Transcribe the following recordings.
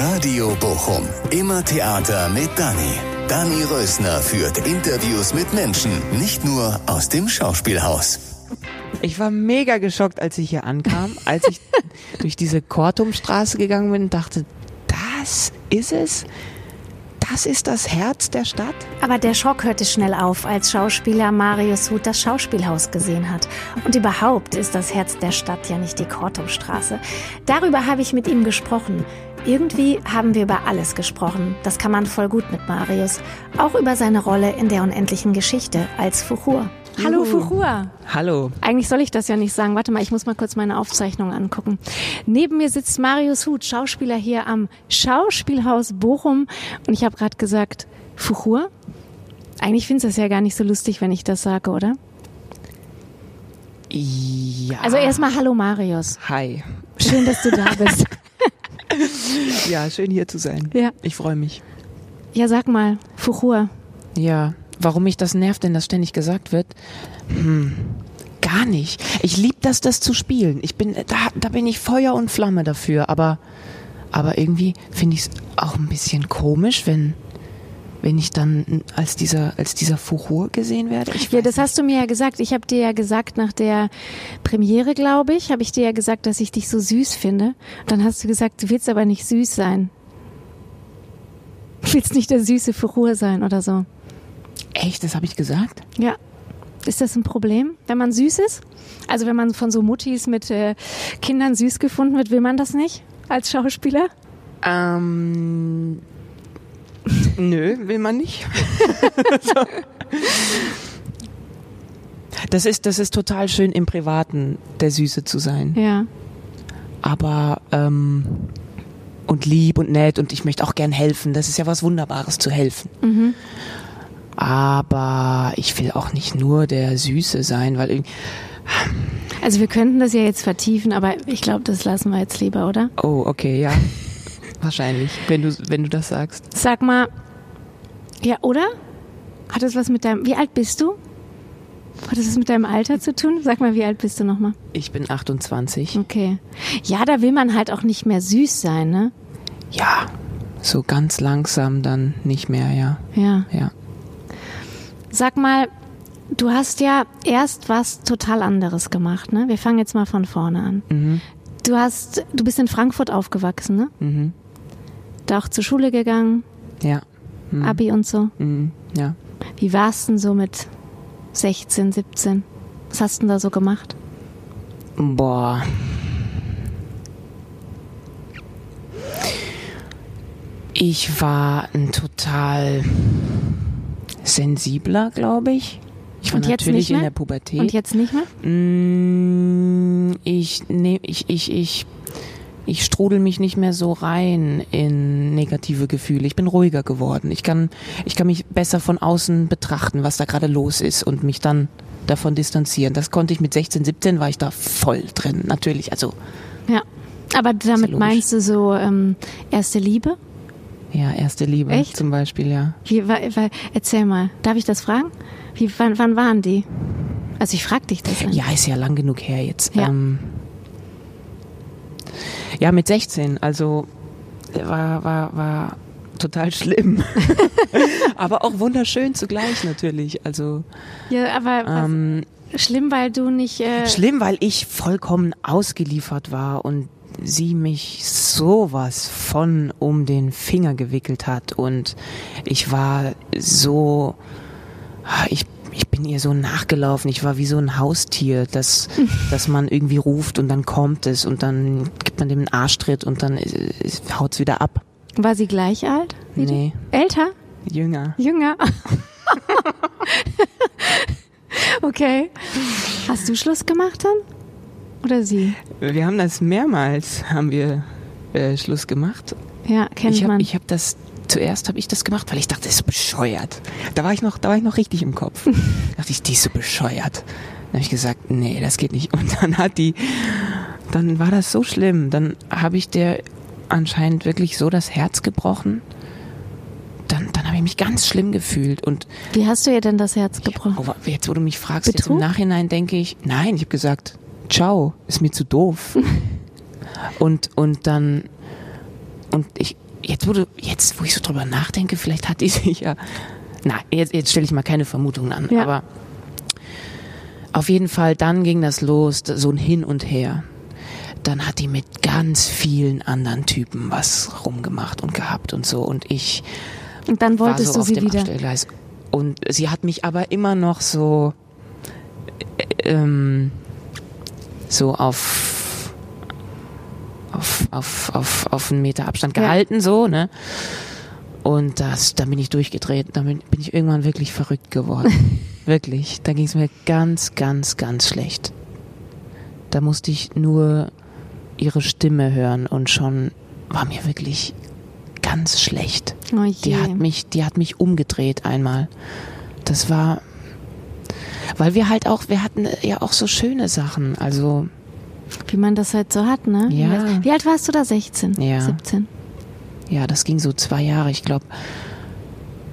Radio Bochum. Immer Theater mit Dani. Dani Rösner führt Interviews mit Menschen, nicht nur aus dem Schauspielhaus. Ich war mega geschockt, als ich hier ankam, als ich durch diese Kortumstraße gegangen bin und dachte, das ist es? Das ist das Herz der Stadt? Aber der Schock hörte schnell auf, als Schauspieler Marius Huth das Schauspielhaus gesehen hat. Und überhaupt ist das Herz der Stadt ja nicht die Kortumstraße. Darüber habe ich mit ihm gesprochen. Irgendwie haben wir über alles gesprochen. Das kann man voll gut mit Marius. Auch über seine Rolle in der unendlichen Geschichte als Fuchur. Hallo Fuchur. Hallo. Eigentlich soll ich das ja nicht sagen. Warte mal, ich muss mal kurz meine Aufzeichnung angucken. Neben mir sitzt Marius Huth, Schauspieler hier am Schauspielhaus Bochum. Und ich habe gerade gesagt, Fuchur? Eigentlich findest du es ja gar nicht so lustig, wenn ich das sage, oder? Ja. Also erstmal Hallo Marius. Hi. Schön, dass du da bist. Ja, schön hier zu sein. Ja. Ich freue mich. Ja, sag mal, Fuchur. Ja. Warum mich das nervt, wenn das ständig gesagt wird? Hm. Gar nicht. Ich liebe das, das zu spielen. Ich bin, da, da bin ich Feuer und Flamme dafür. Aber, aber irgendwie finde ich es auch ein bisschen komisch, wenn, wenn ich dann als dieser, als dieser Fuchur gesehen werde. Ich Ja, das hast du mir ja gesagt. Ich habe dir ja gesagt, nach der Premiere, glaube ich, habe ich dir ja gesagt, dass ich dich so süß finde. Und dann hast du gesagt, du willst aber nicht süß sein. Du willst nicht der süße Fuchur sein oder so. Echt, das habe ich gesagt? Ja. Ist das ein Problem, wenn man süß ist? Also wenn man von so Muttis mit äh, Kindern süß gefunden wird, will man das nicht als Schauspieler? Ähm, nö, will man nicht. so. Das ist, das ist total schön im Privaten, der Süße zu sein. Ja. Aber, ähm, und lieb und nett und ich möchte auch gern helfen. Das ist ja was Wunderbares zu helfen. Mhm. Aber ich will auch nicht nur der Süße sein, weil irgendwie, Also wir könnten das ja jetzt vertiefen, aber ich glaube, das lassen wir jetzt lieber, oder? oh, okay, ja. Wahrscheinlich, wenn du, wenn du das sagst. Sag mal, ja, oder? Hat das was mit deinem, wie alt bist du? Hat das was mit deinem Alter zu tun? Sag mal, wie alt bist du nochmal? Ich bin 28. Okay. Ja, da will man halt auch nicht mehr süß sein, ne? Ja, so ganz langsam dann nicht mehr, ja. Ja. Ja. Sag mal, du hast ja erst was total anderes gemacht, ne? Wir fangen jetzt mal von vorne an. Mhm. Du hast, du bist in Frankfurt aufgewachsen, ne? Mhm. Da auch zur Schule gegangen, Ja. Mhm. Abi und so. Mhm. Ja. Wie war's denn so mit 16, 17? Was hast du denn da so gemacht? Boah. Ich war ein total sensibler, glaube ich. Ich war Und jetzt natürlich in der Pubertät. Und jetzt nicht mehr? Mm, ich, ne, ich, ich, ich, ich strudel mich nicht mehr so rein in negative Gefühle. Ich bin ruhiger geworden. Ich kann, ich kann mich besser von außen betrachten, was da gerade los ist und mich dann davon distanzieren. Das konnte ich mit 16, 17 war ich da voll drin. Natürlich, also Ja. Aber damit meinst du so ähm, erste Liebe? ja, erste Liebe Echt? zum Beispiel, ja. Wie, wa, wa, erzähl mal. Darf ich das fragen? Wie, wann, wann waren die? Also ich frag dich das. an. Ja, ist ja lang genug her jetzt. Ja. Ähm, ja, mit 16, also war, war, war total schlimm. Aber auch wunderschön zugleich natürlich. Also Ja, aber ähm, schlimm, weil du nicht. Äh, schlimm, weil ich vollkommen ausgeliefert war und sie mich sowas von um den Finger gewickelt hat und ich war so, ich, ich bin ihr so nachgelaufen, ich war wie so ein Haustier, das, das man irgendwie ruft und dann kommt es und dann gibt man dem einen Arschtritt und dann haut es wieder ab. war sie gleich alt? wie du? Nee, Älter? jünger. Jünger? okay. Hast du Schluss gemacht dann? Oder sie? Wir haben das mehrmals, haben wir äh, Schluss gemacht Ja, kennt ich man. habe ich hab das zuerst habe ich das gemacht, weil ich dachte, das ist so bescheuert. Da war ich noch, da war ich noch richtig im Kopf. da dachte ich, die ist so bescheuert. Dann habe ich gesagt, nee, das geht nicht. Und dann hat die, dann war das so schlimm. Dann habe ich der anscheinend wirklich so das Herz gebrochen. Dann, dann habe ich mich ganz schlimm gefühlt und Wie hast du ihr denn das Herz gebrochen? oh, jetzt, wo du mich fragst, jetzt im Nachhinein denke ich, nein, ich habe gesagt, ciao, ist mir zu doof. und, und dann und ich, jetzt wurde, jetzt, wo ich so drüber nachdenke, vielleicht hat die sich ja, na, jetzt, jetzt stelle ich mal keine Vermutungen an, Ja. aber auf jeden Fall, dann ging das los, so ein Hin und Her. Dann hat die mit ganz vielen anderen Typen was rumgemacht und gehabt und so. Und ich Und dann war wolltest so du auf sie dem wieder. Abstellgleis. Und sie hat mich aber immer noch so, äh, ähm, so auf, auf, auf, auf, auf einen Meter Abstand Ja. gehalten, so, ne? Und das, da bin ich durchgedreht. Da bin, bin ich irgendwann wirklich verrückt geworden. wirklich. Da ging es mir ganz, ganz, ganz schlecht. Da musste ich nur ihre Stimme hören und schon war mir wirklich ganz schlecht. Oh Die hat mich, die hat mich umgedreht einmal. Das war, weil wir halt auch, wir hatten ja auch so schöne Sachen. Also Wie man das halt so hat, ne? Ja. Wie alt warst du da? 16? Ja. 17? ja, das ging so zwei Jahre. Ich glaube,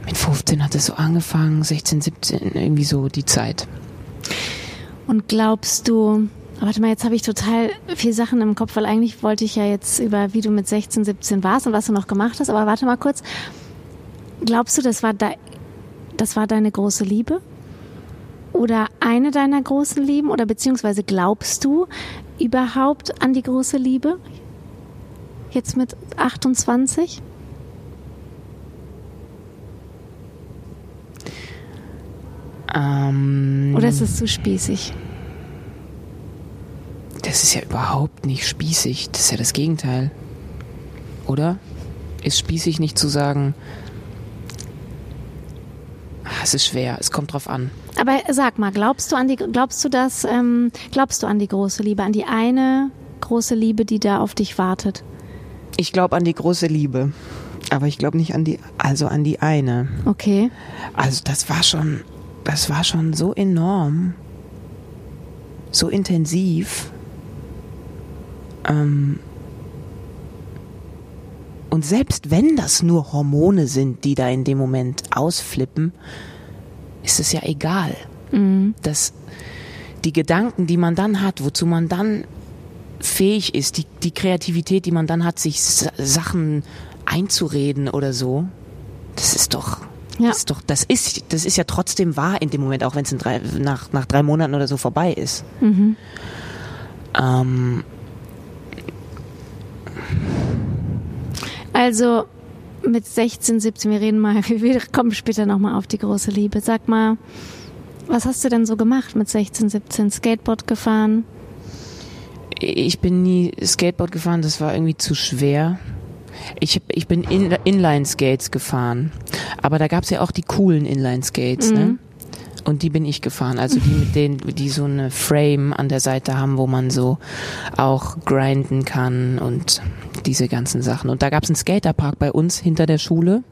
mit 15 hat es so angefangen, 16, 17, irgendwie so die Zeit. Und glaubst du, warte mal, jetzt habe ich total viel Sachen im Kopf, weil eigentlich wollte ich ja jetzt über, wie du mit 16, 17 warst und was du noch gemacht hast, aber warte mal kurz. Glaubst du, das war, de das war deine große Liebe? Oder eine deiner großen Lieben? Oder beziehungsweise glaubst du überhaupt an die große Liebe? Jetzt mit 28? Ähm, Oder ist es zu spießig? das ist ja überhaupt nicht spießig. Das ist ja das Gegenteil. Oder? Ist spießig nicht zu sagen, ah, es ist schwer, es kommt drauf an. Aber sag mal, glaubst du an die, glaubst du das, ähm, glaubst du an die große Liebe, an die eine große Liebe, die da auf dich wartet? Ich glaube an die große Liebe. Aber ich glaube nicht an die, also an die eine. Okay. Also das war schon, das war schon so enorm, so intensiv. Ähm und selbst wenn das nur Hormone sind, die da in dem Moment ausflippen, ist es ja egal. dass die Gedanken, die man dann hat, wozu man dann fähig ist, die, die Kreativität, die man dann hat, sich Sa- Sachen einzureden oder so, das ist doch, Ja. das ist doch, das ist, das ist ja trotzdem wahr in dem Moment, auch wenn es nach, nach drei Monaten oder so vorbei ist. Ähm, Also mit 16, 17, wir reden mal, wir kommen später nochmal auf die große Liebe. Sag mal, was hast du denn so gemacht mit 16, 17? Skateboard gefahren? ich bin nie Skateboard gefahren, das war irgendwie zu schwer. Ich, ich bin in, Inline-Skates gefahren. Aber da gab's ja auch die coolen Inline-Skates, ne? Und die bin ich gefahren. Also die mit denen, die so eine Frame an der Seite haben, wo man so auch grinden kann und diese ganzen Sachen. Und da gab's einen Skaterpark bei uns hinter der Schule.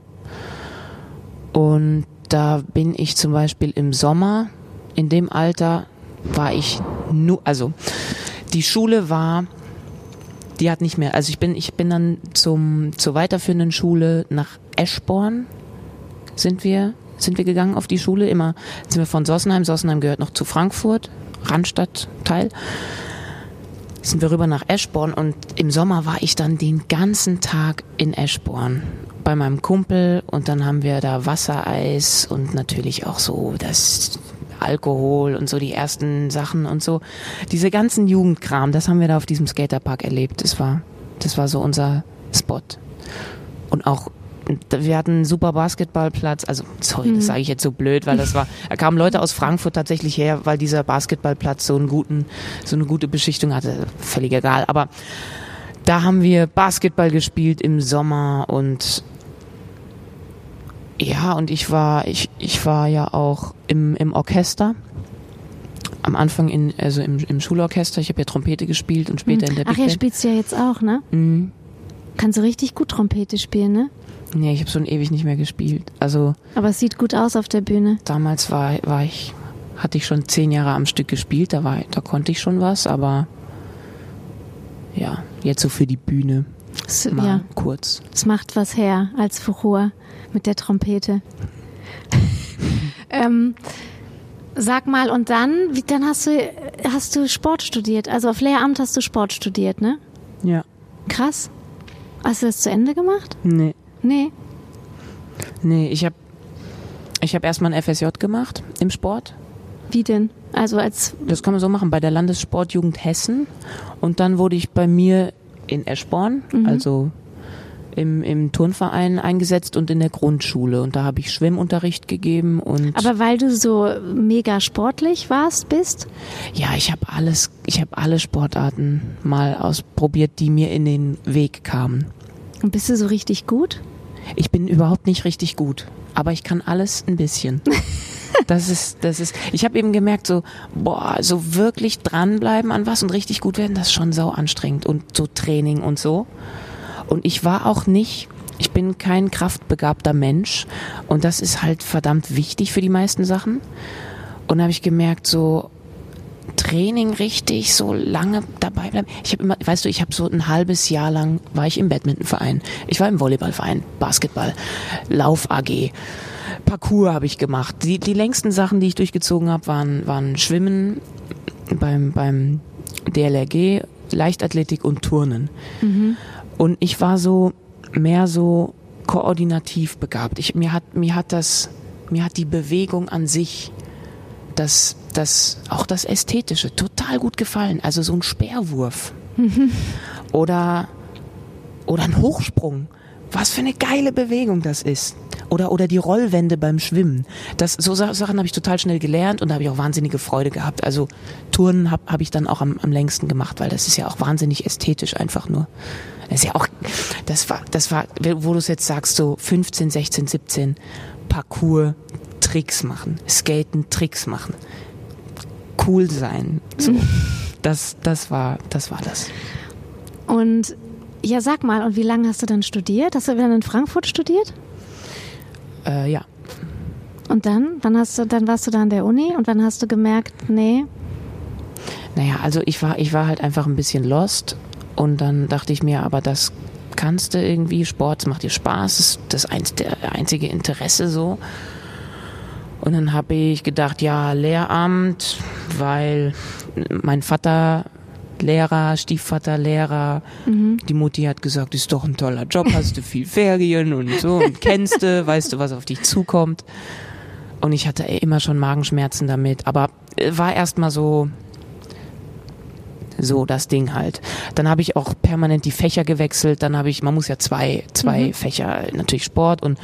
Und da bin ich zum Beispiel im Sommer, in dem Alter, war ich nur, also die Schule war, die hat nicht mehr, also ich bin, ich bin dann zum, zur weiterführenden Schule nach Eschborn sind wir, sind wir gegangen auf die Schule, immer sind wir von Sossenheim, Sossenheim gehört noch zu Frankfurt, Randstadtteil, sind wir rüber nach Eschborn und im Sommer war ich dann den ganzen Tag in Eschborn bei meinem Kumpel und dann haben wir da Wassereis und natürlich auch so das Alkohol und so die ersten Sachen und so. Diese ganzen Jugendkram, das haben wir da auf diesem Skaterpark erlebt. Das war, das war so unser Spot. Und auch, wir hatten einen super Basketballplatz. Also, sorry, das sage ich jetzt so blöd, weil das war, da kamen Leute aus Frankfurt tatsächlich her, weil dieser Basketballplatz so einen guten, so eine gute Beschichtung hatte. Völlig egal. Aber da haben wir Basketball gespielt im Sommer und ja, und ich war, ich, ich war ja auch im, im Orchester. Am Anfang in, also im, im Schulorchester. Ich habe ja Trompete gespielt und später in der Ach Big ja, Band. spielst du ja jetzt auch, ne? Mhm. Kannst du richtig gut Trompete spielen, ne? Nee, ich habe schon ewig nicht mehr gespielt. Also Aber es sieht gut aus auf der Bühne. damals war, war ich, hatte ich schon zehn Jahre am Stück gespielt, da war, da konnte ich schon was, aber ja, jetzt so für die Bühne Es, mal ja, kurz. es macht was her als Furor mit der Trompete. ähm, sag mal, und dann, wie, dann hast du, hast du Sport studiert. Also auf Lehramt hast du Sport studiert, ne? Ja. Krass. Hast du das zu Ende gemacht? Nee. Nee. Nee, ich habe ich hab erstmal ein FSJ gemacht im Sport. Wie denn? Also als. Das kann man so machen, bei der Landessportjugend Hessen. Und dann wurde ich bei mir in Eschborn, Mhm. also im, im Turnverein eingesetzt und in der Grundschule. Und da habe ich Schwimmunterricht gegeben und Aber weil du so mega sportlich warst, bist? ja, ich habe alles, ich habe alle Sportarten mal ausprobiert, die mir in den Weg kamen. Und bist du so richtig gut? Ich bin überhaupt nicht richtig gut, aber ich kann alles ein bisschen. Das ist, das ist. Ich habe eben gemerkt, so boah, so wirklich dranbleiben an was und richtig gut werden, das ist schon sau anstrengend und so Training und so. Und ich war auch nicht. Ich bin kein kraftbegabter Mensch und das ist halt verdammt wichtig für die meisten Sachen. Und habe ich gemerkt, so Training richtig, so lange dabei bleiben. Ich habe immer, weißt du, ich habe so ein halbes Jahr lang war ich im Badmintonverein, ich war im Volleyballverein, Basketball, Lauf AG, Parcours habe ich gemacht. Die, die längsten Sachen, die ich durchgezogen habe, waren, waren Schwimmen beim, beim DLRG, Leichtathletik und Turnen. Und ich war so mehr so koordinativ begabt. Ich, mir hat, mir hat das, mir hat die Bewegung an sich das, das, auch das Ästhetische total gut gefallen. Also so ein Speerwurf. Oder, oder ein Hochsprung. Was für eine geile Bewegung das ist. Oder, oder die Rollwände beim Schwimmen. Das, so Sa- Sachen habe ich total schnell gelernt und da habe ich auch wahnsinnige Freude gehabt. Also Touren habe hab ich dann auch am, am längsten gemacht, weil das ist ja auch wahnsinnig ästhetisch einfach nur. Das ist ja auch, das war, das war, wo du es jetzt sagst, so 15, 16, 17, Parcours, Tricks machen, Skaten, Tricks machen, cool sein, so. Das, das war, das war das. Und ja, sag mal, und wie lange hast du dann studiert? Hast du dann in Frankfurt studiert? Äh, ja. Und dann? Wann hast du, dann warst du da an der Uni und wann hast du gemerkt, nee, Naja, also ich war, ich war halt einfach ein bisschen lost und dann dachte ich mir, aber das kannst du irgendwie, Sport das macht dir Spaß, ist das eins, der einzige Interesse so. Und dann habe ich gedacht, ja, Lehramt, weil mein Vater Lehrer, Stiefvater Lehrer, die Mutti hat gesagt, ist doch ein toller Job, hast du viel Ferien und so und kennst du, weißt du, was auf dich zukommt. Und ich hatte immer schon Magenschmerzen damit, aber äh, war erstmal so, so das Ding halt. Dann habe ich auch permanent die Fächer gewechselt. Dann habe ich, man muss ja zwei, zwei Fächer, natürlich Sport und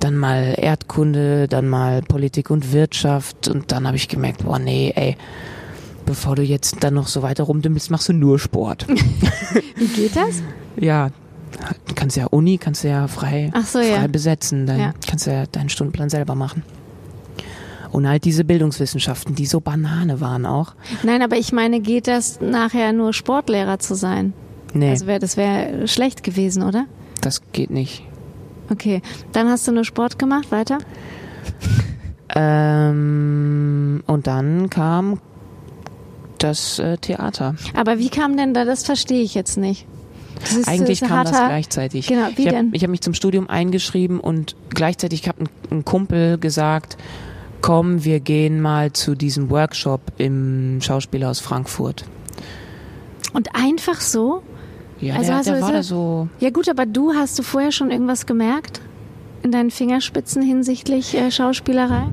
dann mal Erdkunde, dann mal Politik und Wirtschaft. Und dann habe ich gemerkt, boah, nee, ey, bevor du jetzt dann noch so weiter rumdümmelst, machst du nur Sport. wie geht das? ja, du kannst ja Uni, kannst du ja frei, Ach so, frei ja. besetzen. Dann Ja. kannst du ja deinen Stundenplan selber machen. Und halt diese Bildungswissenschaften, die so Banane waren auch. Nein, aber ich meine, geht das nachher nur Sportlehrer zu sein? Nee, Also wär, das wäre schlecht gewesen, oder? das geht nicht. Okay, dann hast du nur Sport gemacht, weiter? Ähm, und dann kam das äh, Theater. Aber wie kam denn da, das verstehe ich jetzt nicht. Das ist, Eigentlich das ist kam das harter- gleichzeitig. Genau, wie ich denn? habe hab mich zum Studium eingeschrieben und gleichzeitig hat ein, ein Kumpel gesagt, komm, wir gehen mal zu diesem Workshop im Schauspielhaus Frankfurt. Und einfach so? Ja, Also der, der war so- da so, Ja gut, aber du, hast du vorher schon irgendwas gemerkt? In deinen Fingerspitzen hinsichtlich äh, Schauspielerei?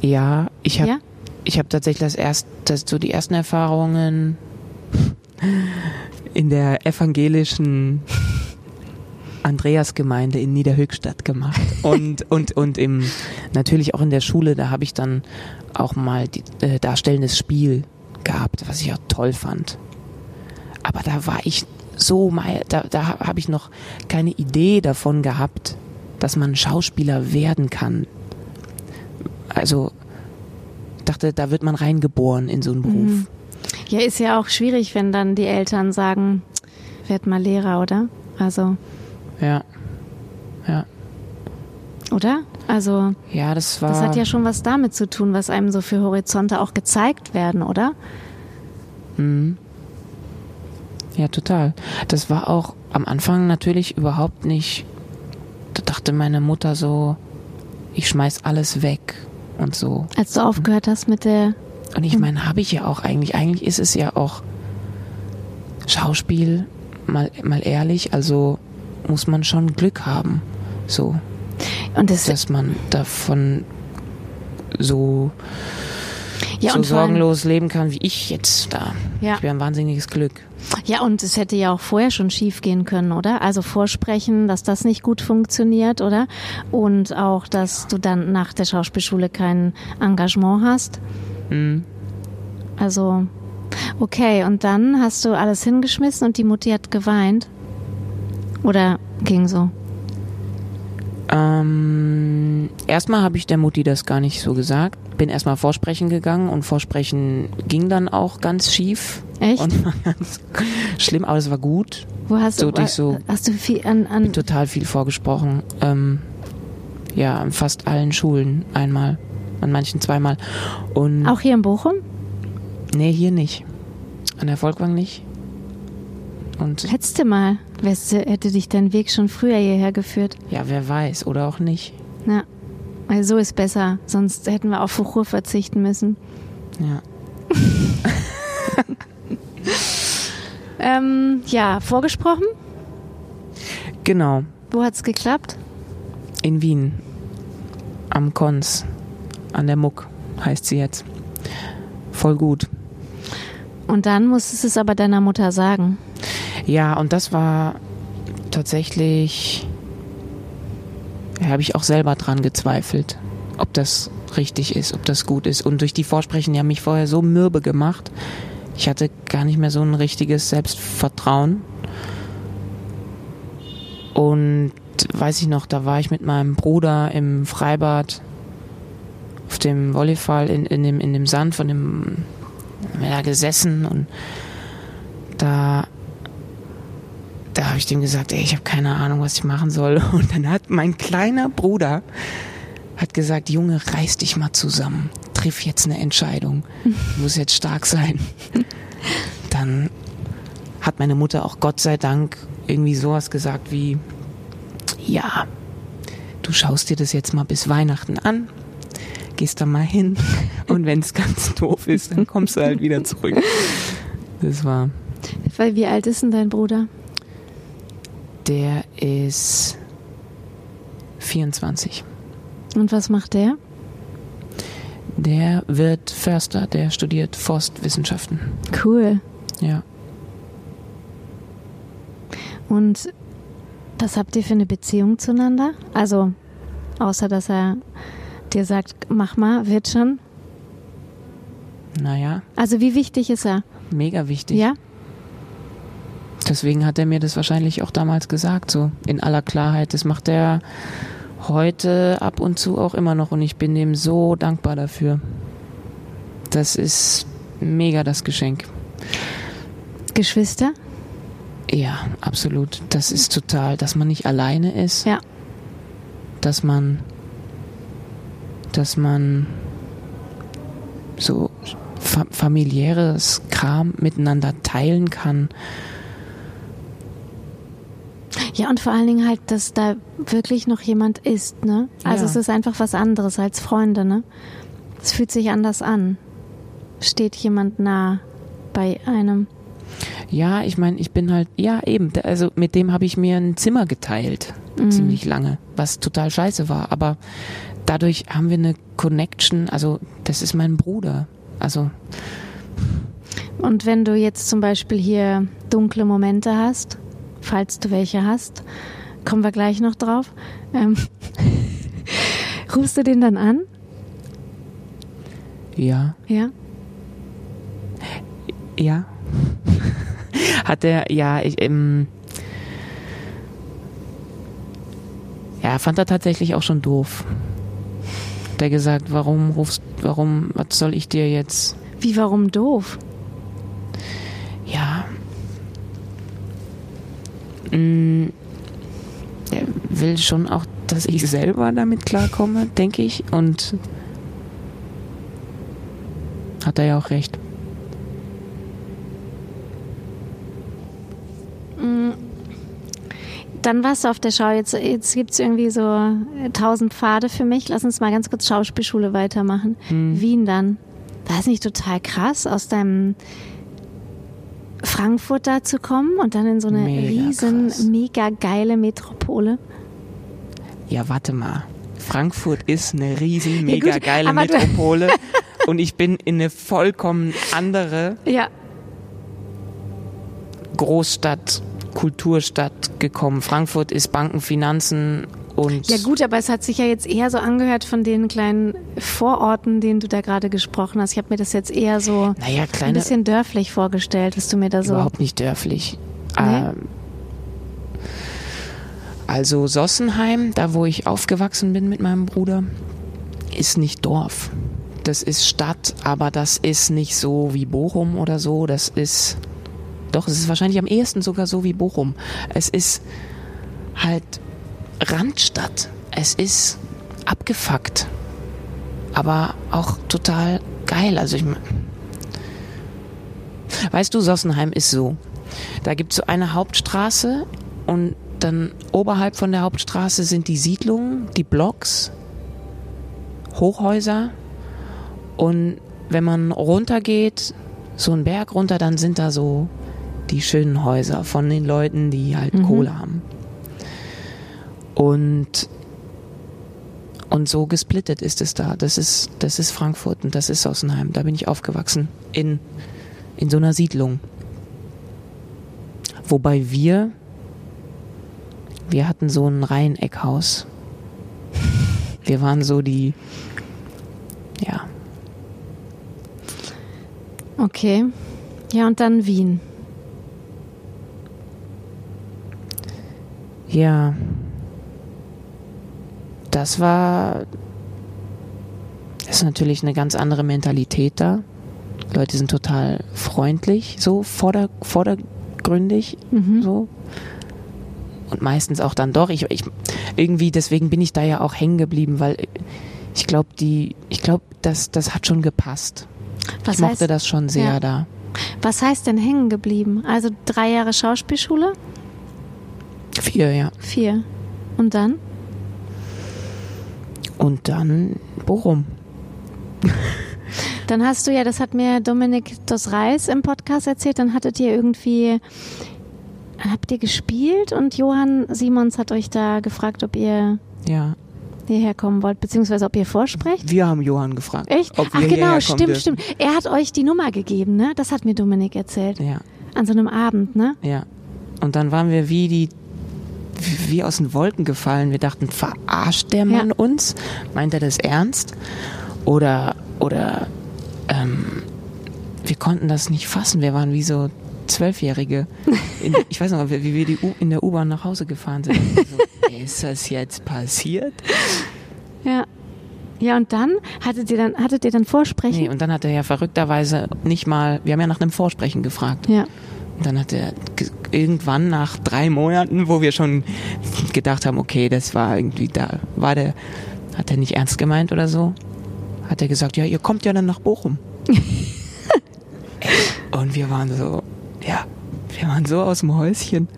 ja, ich habe Ja? ich habe tatsächlich das erst, das, so die ersten Erfahrungen in der evangelischen Andreasgemeinde in Niederhöchstadt gemacht und und und im natürlich auch in der Schule. Da habe ich dann auch mal die, äh, darstellendes Spiel gehabt, was ich auch toll fand. Aber da war ich so mal, da, da habe ich noch keine Idee davon gehabt, dass man Schauspieler werden kann. Also dachte, da wird man reingeboren in so einen Beruf. Mhm. Ja, ist ja auch schwierig, wenn dann die Eltern sagen, werd mal Lehrer, oder? Also, Ja. Ja. oder? Also, Ja, das war. das hat ja schon was damit zu tun, was einem so für Horizonte auch gezeigt werden, oder? Mhm. Ja, total. Das war auch am Anfang natürlich überhaupt nicht. Da dachte meine Mutter so, ich schmeiß alles weg und so. Als du aufgehört hast mit der, Und ich meine, habe ich ja auch eigentlich. Eigentlich ist es ja auch Schauspiel, mal, mal ehrlich. Also muss man schon Glück haben. So. Und das, dass man davon so, ja, so vor allem- sorgenlos leben kann, wie ich jetzt da. Ja. Ich wäre ein wahnsinniges Glück. Ja, und es hätte ja auch vorher schon schief gehen können, oder? Also vorsprechen, dass das nicht gut funktioniert, oder? Und auch, dass du dann nach der Schauspielschule kein Engagement hast. Mhm. Also, okay, und dann hast du alles hingeschmissen und die Mutti hat geweint. Oder ging so? Ähm, erstmal habe ich der Mutti das gar nicht so gesagt. Bin erstmal vorsprechen gegangen und vorsprechen ging dann auch ganz schief. Echt? Und war ganz schlimm, aber es war gut. Wo hast so du, so- hast du viel an, an Total viel vorgesprochen. Ähm, ja, an fast allen Schulen einmal. An manchen zweimal. Und auch hier in Bochum? nee, hier nicht. An der Volkwang nicht. Und Hättest du mal, du, hätte dich dein Weg schon früher hierher geführt. ja, wer weiß, oder auch nicht. Ja. Weil so ist besser, sonst hätten wir auf Ruhe verzichten müssen. Ja. Ähm, ja, vorgesprochen? Genau. Wo hat's geklappt? In Wien. Am Kons. An der Muck heißt sie jetzt. Voll gut. Und dann musstest du es aber deiner Mutter sagen. Ja, und das war tatsächlich. Ja, habe ich auch selber dran gezweifelt, ob das richtig ist, ob das gut ist. Und durch die Vorsprechen, die haben mich vorher so mürbe gemacht. Ich hatte gar nicht mehr so ein richtiges Selbstvertrauen. Und weiß ich noch, da war ich mit meinem Bruder im Freibad auf dem Volleyball in, in, dem, in dem Sand von dem haben da gesessen und da da habe ich dem gesagt, ey, ich habe keine Ahnung, was ich machen soll. Und dann hat mein kleiner Bruder hat gesagt, Junge, reiß dich mal zusammen, triff jetzt eine Entscheidung, du musst jetzt stark sein. Dann hat meine Mutter auch Gott sei Dank irgendwie sowas gesagt wie, ja, du schaust dir das jetzt mal bis Weihnachten an, gehst da mal hin und wenn es ganz doof ist, dann kommst du halt wieder zurück. Das war, Weil wie alt ist denn dein Bruder? Der ist 24. Und was macht der? Der wird Förster, der studiert Forstwissenschaften. Cool. Ja. Und was habt ihr für eine Beziehung zueinander? Also, außer dass er dir sagt, mach mal, wird schon. Naja, Also, wie wichtig ist er? mega wichtig. Ja? Deswegen hat er mir das wahrscheinlich auch damals gesagt, so in aller Klarheit. Das macht er heute ab und zu auch immer noch und ich bin dem so dankbar dafür. Das ist mega das Geschenk. Geschwister? Ja, absolut. Das ist total, dass man nicht alleine ist. Ja. Dass man, dass man so fa familiäres Kram miteinander teilen kann. Ja, und vor allen Dingen halt, dass da wirklich noch jemand ist, ne? Also Ja. es ist einfach was anderes als Freunde, ne? Es fühlt sich anders an. Steht jemand nah bei einem. Ja, ich meine, ich bin halt, ja eben, also mit dem habe ich mir ein Zimmer geteilt, Mhm. ziemlich lange, was total scheiße war. Aber dadurch haben wir eine Connection, also das ist mein Bruder. Also Und wenn du jetzt zum Beispiel hier dunkle Momente hast, falls du welche hast, kommen wir gleich noch drauf, ähm, rufst du den dann an? ja, Ja? ja. Hat er, ja, ich, ähm, ja, fand er tatsächlich auch schon doof. Hat er gesagt, warum rufst, warum, was soll ich dir jetzt Wie, warum doof? ja, Mm, er will schon auch, dass ich selber damit klarkomme, denke ich. Und hat er ja auch recht. Dann warst du auf der Schau. Jetzt, jetzt gibt es irgendwie so äh, tausend Pfade für mich. Lass uns mal ganz kurz Schauspielschule weitermachen. Wien dann. War es nicht total krass aus deinem Frankfurt da zu kommen und dann in so eine Mega riesen, krass. mega geile Metropole. Ja, warte mal. Frankfurt ist eine riesen, Ja, mega gut, geile Metropole und ich bin in eine vollkommen andere Ja. Großstadt, Kulturstadt gekommen. Frankfurt ist Banken, Finanzen und Ja gut, aber es hat sich ja jetzt eher so angehört von den kleinen Vororten, denen du da gerade gesprochen hast. Ich habe mir das jetzt eher so naja, ein kleine, bisschen dörflich vorgestellt, was du mir da so. überhaupt nicht dörflich. Nee? Ähm, also Sossenheim, da wo ich aufgewachsen bin mit meinem Bruder, ist nicht Dorf. Das ist Stadt, aber das ist nicht so wie Bochum oder so. Das ist, doch, es ist wahrscheinlich am ehesten sogar so wie Bochum. Es ist halt Randstadt. Es ist abgefuckt, aber auch total geil. Also ich, weißt du, Sossenheim ist so. Da gibt es so eine Hauptstraße und dann oberhalb von der Hauptstraße sind die Siedlungen, die Blocks, Hochhäuser und wenn man runtergeht, so einen Berg runter, dann sind da so die schönen Häuser von den Leuten, die halt Kohle haben. Und und so gesplittet ist es da. Das ist das ist Frankfurt und das ist Sossenheim. Da bin ich aufgewachsen in in so einer Siedlung. Wobei wir wir hatten so ein Reiheneckhaus. Wir waren so die ja, Okay. Ja, und dann Wien. Ja. Das war. Das ist natürlich eine ganz andere Mentalität da. Leute sind total freundlich, so vorder, vordergründig, so. Und meistens auch dann doch. Ich, ich, irgendwie, deswegen bin ich da ja auch hängen geblieben, weil ich glaube, die, ich glaube, das, das hat schon gepasst. Was ich mochte heißt, das schon sehr Ja. da. was heißt denn hängen geblieben? Also drei Jahre Schauspielschule? Vier, ja. Vier. Und dann? Und dann Bochum. Dann hast du ja, das hat mir Dominik Dos Reis im Podcast erzählt, dann hattet ihr irgendwie, habt ihr gespielt und Johann Simons hat euch da gefragt, ob ihr Ja. hierher kommen wollt, beziehungsweise ob ihr vorsprecht. Wir haben Johann gefragt. Echt? Ob Ach wir genau, stimmt, dürfen. stimmt. Er hat euch die Nummer gegeben, ne? Das hat mir Dominik erzählt. Ja, An so einem Abend, ne? ja. Und dann waren wir wie die wie aus den Wolken gefallen. Wir dachten, verarscht der Mann Ja. uns? Meint er das ernst? Oder oder ähm, wir konnten das nicht fassen. Wir waren wie so Zwölfjährige. In, ich weiß noch, wie wir die U in der U-Bahn nach Hause gefahren sind. So, ist das jetzt passiert? Ja. Ja, und dann hattet ihr dann, hattet ihr dann Vorsprechen? Nee, und dann hat er ja verrückterweise nicht mal, wir haben ja nach einem Vorsprechen gefragt. Ja. Und dann hat er ge- irgendwann nach drei Monaten, wo wir schon gedacht haben, okay, das war irgendwie da, war der, hat er nicht ernst gemeint oder so, hat er gesagt, ja, ihr kommt ja dann nach Bochum. Und wir waren so, ja, wir waren so aus dem Häuschen.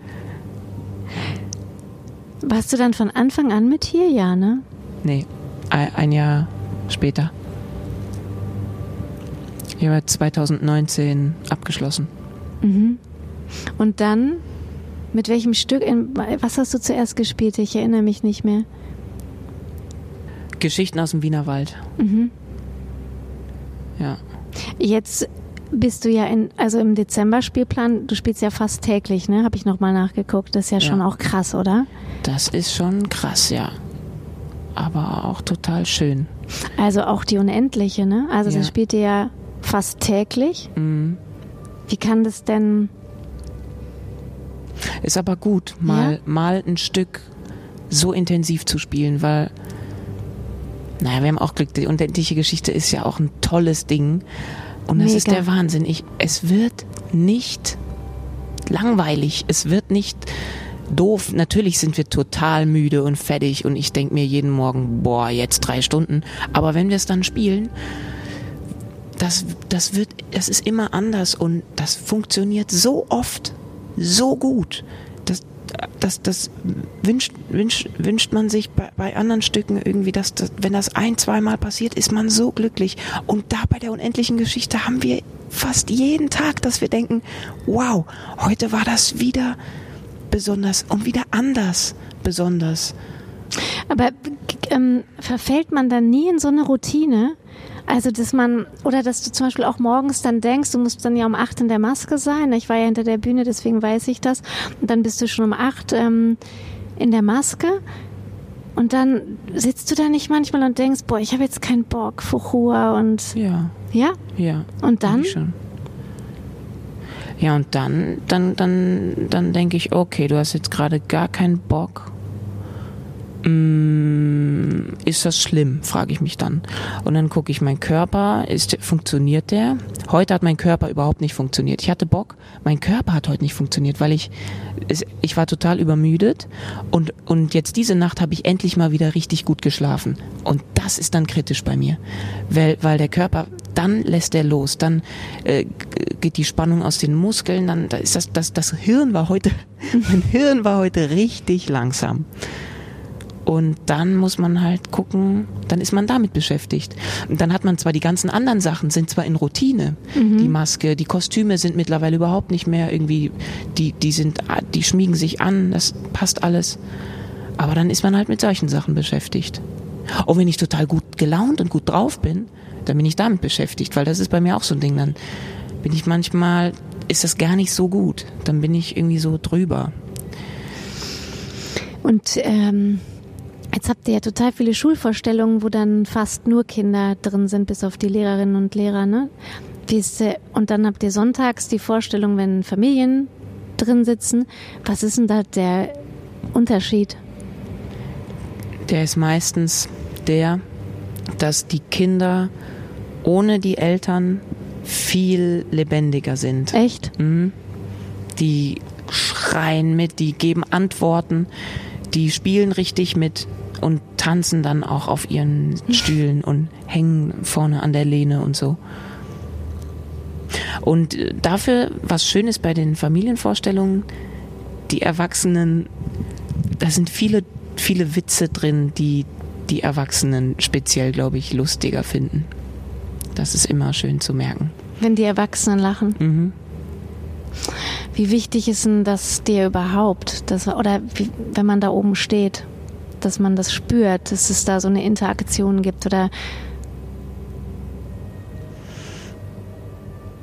Warst du dann von Anfang an mit hier? Ja, ne? Nee, ein, ein Jahr später. Ich habe 2019 abgeschlossen. Mhm. Und dann, mit welchem Stück, in, was hast du zuerst gespielt? Ich erinnere mich nicht mehr. Geschichten aus dem Wienerwald. Mhm. Ja. Jetzt bist du ja in, also im Dezember-Spielplan, du spielst ja fast täglich, ne? Habe ich nochmal nachgeguckt. Das ist ja, Ja. schon auch krass, oder? Das ist schon krass, ja. Aber auch total schön. Also auch die Unendliche, ne? Also Ja. das spielt ihr ja fast täglich. Mhm. Wie kann das denn? Ist aber gut, mal, Ja? mal ein Stück so intensiv zu spielen, weil, naja, wir haben auch Glück, die unendliche Geschichte ist ja auch ein tolles Ding. Und das ist der Wahnsinn. Ich, es wird nicht langweilig. Es wird nicht doof. Natürlich sind wir total müde und fertig und ich denke mir jeden Morgen, boah, jetzt drei Stunden. Aber wenn wir es dann spielen, das, das wird, das ist immer anders und das funktioniert so oft, so gut. Das, das, das wünscht, wünscht, wünscht man sich bei, bei anderen Stücken irgendwie, dass, das, wenn das ein, zweimal passiert, ist man so glücklich. Und da bei der unendlichen Geschichte haben wir fast jeden Tag, dass wir denken, wow, heute war das wieder besonders und wieder anders besonders. Aber ähm, verfällt man dann nie in so eine Routine? Also, dass man, oder dass du zum Beispiel auch morgens dann denkst, du musst dann ja um acht in der Maske sein. Ich war ja hinter der Bühne, deswegen weiß ich das. Und dann bist du schon um acht ähm, in der Maske. Und dann sitzt du da nicht manchmal und denkst, boah, ich habe jetzt keinen Bock, Fuchua und. Ja. Ja? Ja. Und dann? Schon. Ja, und dann, dann, dann, dann denke ich, okay, du hast jetzt gerade gar keinen Bock ist das schlimm, frage ich mich dann. Und dann gucke ich, mein Körper, ist, funktioniert der? Heute hat mein Körper überhaupt nicht funktioniert. Ich hatte Bock, mein Körper hat heute nicht funktioniert, weil ich, ich war total übermüdet und, und jetzt diese Nacht habe ich endlich mal wieder richtig gut geschlafen. Und das ist dann kritisch bei mir, weil, weil der Körper, dann lässt er los, dann äh, geht die Spannung aus den Muskeln, dann da ist das, das, das Hirn war heute, mein Hirn war heute richtig langsam. Und dann muss man halt gucken, dann ist man damit beschäftigt. Und dann hat man zwar die ganzen anderen Sachen, sind zwar in Routine. Mhm. Die Maske, die Kostüme sind mittlerweile überhaupt nicht mehr irgendwie, die, die sind, die schmiegen sich an, das passt alles. Aber dann ist man halt mit solchen Sachen beschäftigt. Und wenn ich total gut gelaunt und gut drauf bin, dann bin ich damit beschäftigt, weil das ist bei mir auch so ein Ding. Dann bin ich manchmal, ist das gar nicht so gut. Dann bin ich irgendwie so drüber. Und ähm, Jetzt habt ihr ja total viele Schulvorstellungen, wo dann fast nur Kinder drin sind, bis auf die Lehrerinnen und Lehrer, ne? Und dann habt ihr sonntags die Vorstellung, wenn Familien drin sitzen. Was ist denn da der Unterschied? Der ist meistens der, dass die Kinder ohne die Eltern viel lebendiger sind. Echt? Mhm. Die schreien mit, die geben Antworten, die spielen richtig mit und tanzen dann auch auf ihren Stühlen und hängen vorne an der Lehne und so. Und äh, dafür, was schön ist bei den Familienvorstellungen, die Erwachsenen, da sind viele, viele Witze drin, die die Erwachsenen speziell, glaube ich, lustiger finden. Das ist immer schön zu merken. Wenn die Erwachsenen lachen. Mhm. Wie wichtig ist denn das dir überhaupt, dass, oder wie, wenn man da oben steht? Dass man das spürt, dass es da so eine Interaktion gibt oder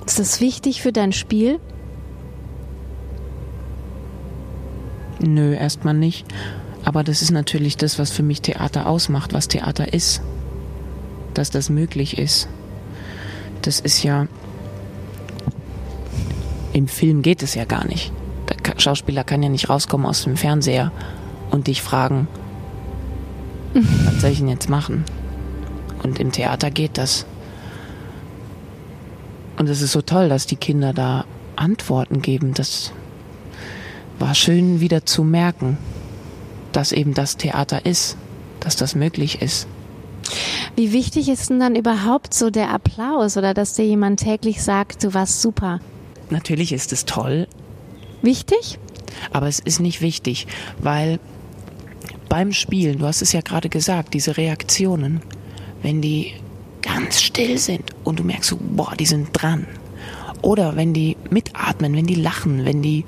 ist das wichtig für dein Spiel? Nö, erstmal nicht. Aber das ist natürlich das, was für mich Theater ausmacht, was Theater ist. Dass das möglich ist. Das ist ja. Im Film geht es ja gar nicht. Der Schauspieler kann ja nicht rauskommen aus dem Fernseher und dich fragen, was soll ich denn jetzt machen? Und im Theater geht das. Und es ist so toll, dass die Kinder da Antworten geben. Das war schön wieder zu merken, dass eben das Theater ist, dass das möglich ist. Wie wichtig ist denn dann überhaupt so der Applaus oder dass dir jemand täglich sagt, du warst super? Natürlich ist es toll. Wichtig? Aber es ist nicht wichtig, weil beim Spielen, du hast es ja gerade gesagt, diese Reaktionen, wenn die ganz still sind und du merkst so, boah, die sind dran. Oder wenn die mitatmen, wenn die lachen, wenn die,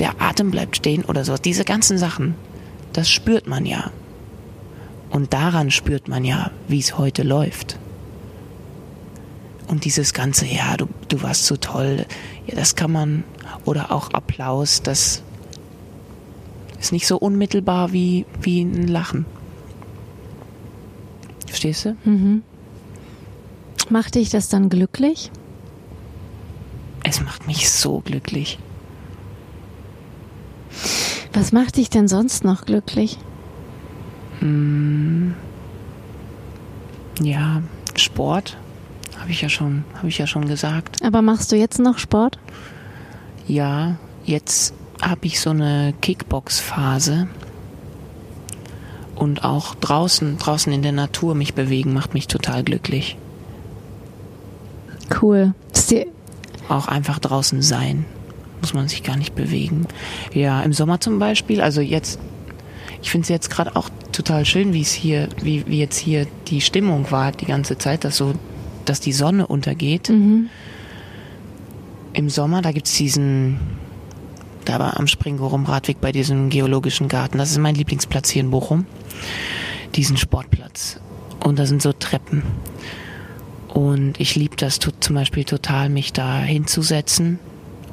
der Atem bleibt stehen oder so, diese ganzen Sachen, das spürt man ja. Und daran spürt man ja, wie es heute läuft. Und dieses ganze, ja, du, du warst so toll, ja, das kann man, oder auch Applaus, das ist nicht so unmittelbar wie, wie ein Lachen. Verstehst du? Mhm. Macht dich das dann glücklich? Es macht mich so glücklich. Was macht dich denn sonst noch glücklich? Hm. Ja, Sport. Habe ich ja schon, habe ich ja schon gesagt. Aber machst du jetzt noch Sport? Ja, jetzt habe ich so eine Kickbox-Phase. Und auch draußen, draußen in der Natur mich bewegen, macht mich total glücklich. Cool. Auch einfach draußen sein. Muss man sich gar nicht bewegen. Ja, im Sommer zum Beispiel, also jetzt, ich finde es jetzt gerade auch total schön, wie es hier, wie, wie jetzt hier die Stimmung war die ganze Zeit, dass so, dass die Sonne untergeht. Mhm. Im Sommer, da gibt's diesen, da war am Springborum Radweg bei diesem geologischen Garten. Das ist mein Lieblingsplatz hier in Bochum. Diesen Sportplatz. Und da sind so Treppen. Und ich liebe das zum Beispiel total, mich da hinzusetzen,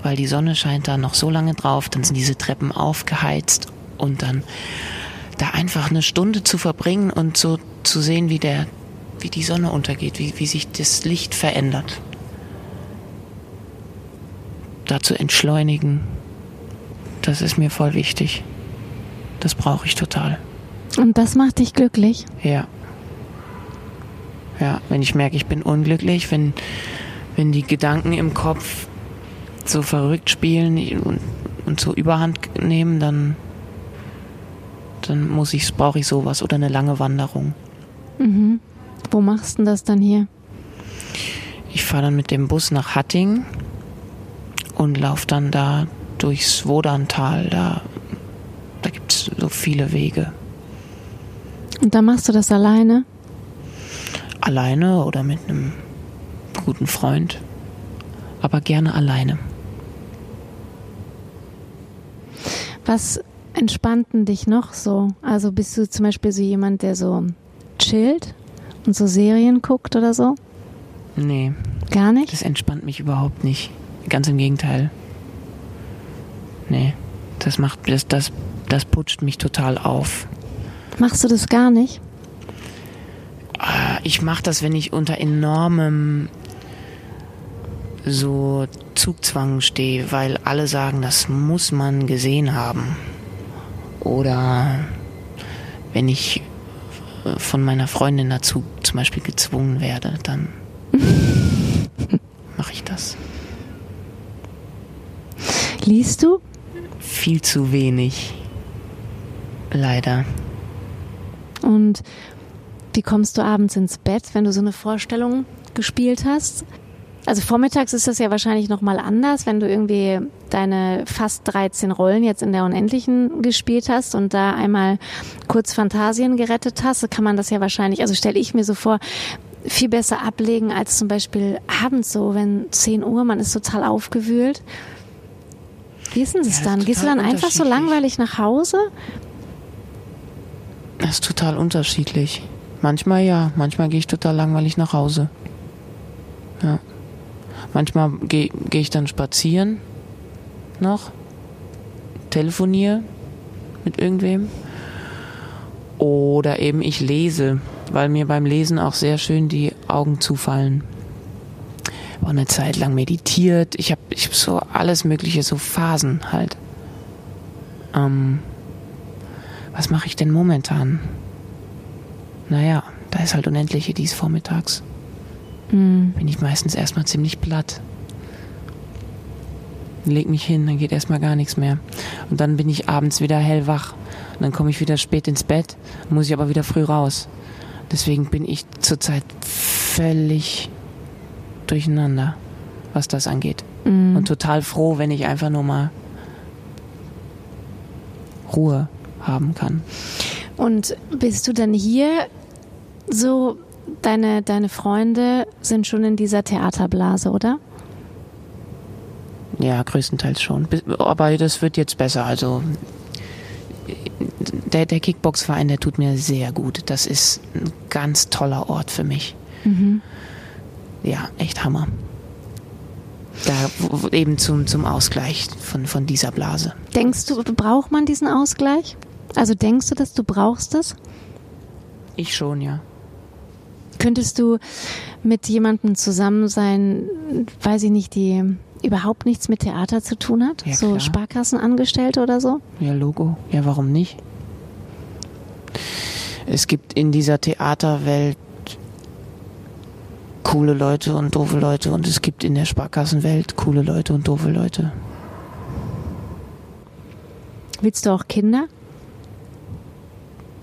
weil die Sonne scheint da noch so lange drauf. Dann sind diese Treppen aufgeheizt und dann da einfach eine Stunde zu verbringen und so zu sehen, wie der, wie die Sonne untergeht, wie, wie sich das Licht verändert. Da zu entschleunigen, das ist mir voll wichtig. Das brauche ich total. Und das macht dich glücklich? Ja. Ja, wenn ich merke, ich bin unglücklich, wenn, wenn die Gedanken im Kopf so verrückt spielen und, und so Überhand nehmen, dann, dann muss ich, brauche ich sowas oder eine lange Wanderung. Mhm. Wo machst du denn das dann hier? Ich fahre dann mit dem Bus nach Hatting und laufe dann da durchs Wodantal. Da, da gibt es so viele Wege. Und dann machst du das alleine? Alleine oder mit einem guten Freund. Aber gerne alleine. Was entspannt denn dich noch so? Also bist du zum Beispiel so jemand, der so chillt und so Serien guckt oder so? Nee, Gar nicht? das entspannt mich überhaupt nicht. Ganz im Gegenteil. Nee, das macht, das, das, das putscht mich total auf. Machst du das gar nicht? Ah, Ich mache das, wenn ich unter enormem so Zugzwang stehe, weil alle sagen, das muss man gesehen haben. Oder wenn ich äh, von meiner Freundin dazu zum Beispiel gezwungen werde, dann mache ich das. Liest du? Viel zu wenig. Leider. Und wie kommst du abends ins Bett, wenn du so eine Vorstellung gespielt hast? Also vormittags ist das ja wahrscheinlich nochmal anders, wenn du irgendwie deine fast 13 Rollen jetzt in der Unendlichen gespielt hast und da einmal kurz Fantasien gerettet hast, kann man das ja wahrscheinlich, also stelle ich mir so vor, viel besser ablegen als zum Beispiel abends so, wenn 10 Uhr, man ist total aufgewühlt. Wie ist denn das Ja, dann? Gehst du dann einfach so langweilig nach Hause? Das ist total unterschiedlich. Manchmal ja, manchmal gehe ich total langweilig nach Hause. Ja. Manchmal gehe geh ich dann spazieren noch, telefoniere mit irgendwem. Oder eben ich lese, weil mir beim Lesen auch sehr schön die Augen zufallen. War eine Zeit lang meditiert. Ich habe ich hab so alles Mögliche, so Phasen halt. Ähm, was mache ich denn momentan? Naja, da ist halt Unendliche dies vormittags. Hm. Bin ich meistens erstmal ziemlich platt. Leg mich hin, dann geht erstmal gar nichts mehr. Und dann bin ich abends wieder hellwach. Und dann komme ich wieder spät ins Bett, muss ich aber wieder früh raus. Deswegen bin ich zurzeit völlig durcheinander, was das angeht. Mhm. Und total froh, wenn ich einfach nur mal Ruhe haben kann. Und bist du dann hier so, deine, deine Freunde sind schon in dieser Theaterblase, oder? Ja, größtenteils schon. Aber das wird jetzt besser. Also der, der Kickbox-Verein, der tut mir sehr gut. Das ist ein ganz toller Ort für mich. Mhm. Ja, echt Hammer. Da eben zum, zum Ausgleich von, von dieser Blase. Denkst du, braucht man diesen Ausgleich? Also denkst du, dass du brauchst es? Ich schon, ja. Könntest du mit jemandem zusammen sein, weiß ich nicht, die überhaupt nichts mit Theater zu tun hat? Ja, so. Sparkassenangestellte oder so? Ja, Logo. Ja, warum nicht? Es gibt in dieser Theaterwelt coole Leute und doofe Leute und es gibt in der Sparkassenwelt coole Leute und doofe Leute. Willst du auch Kinder?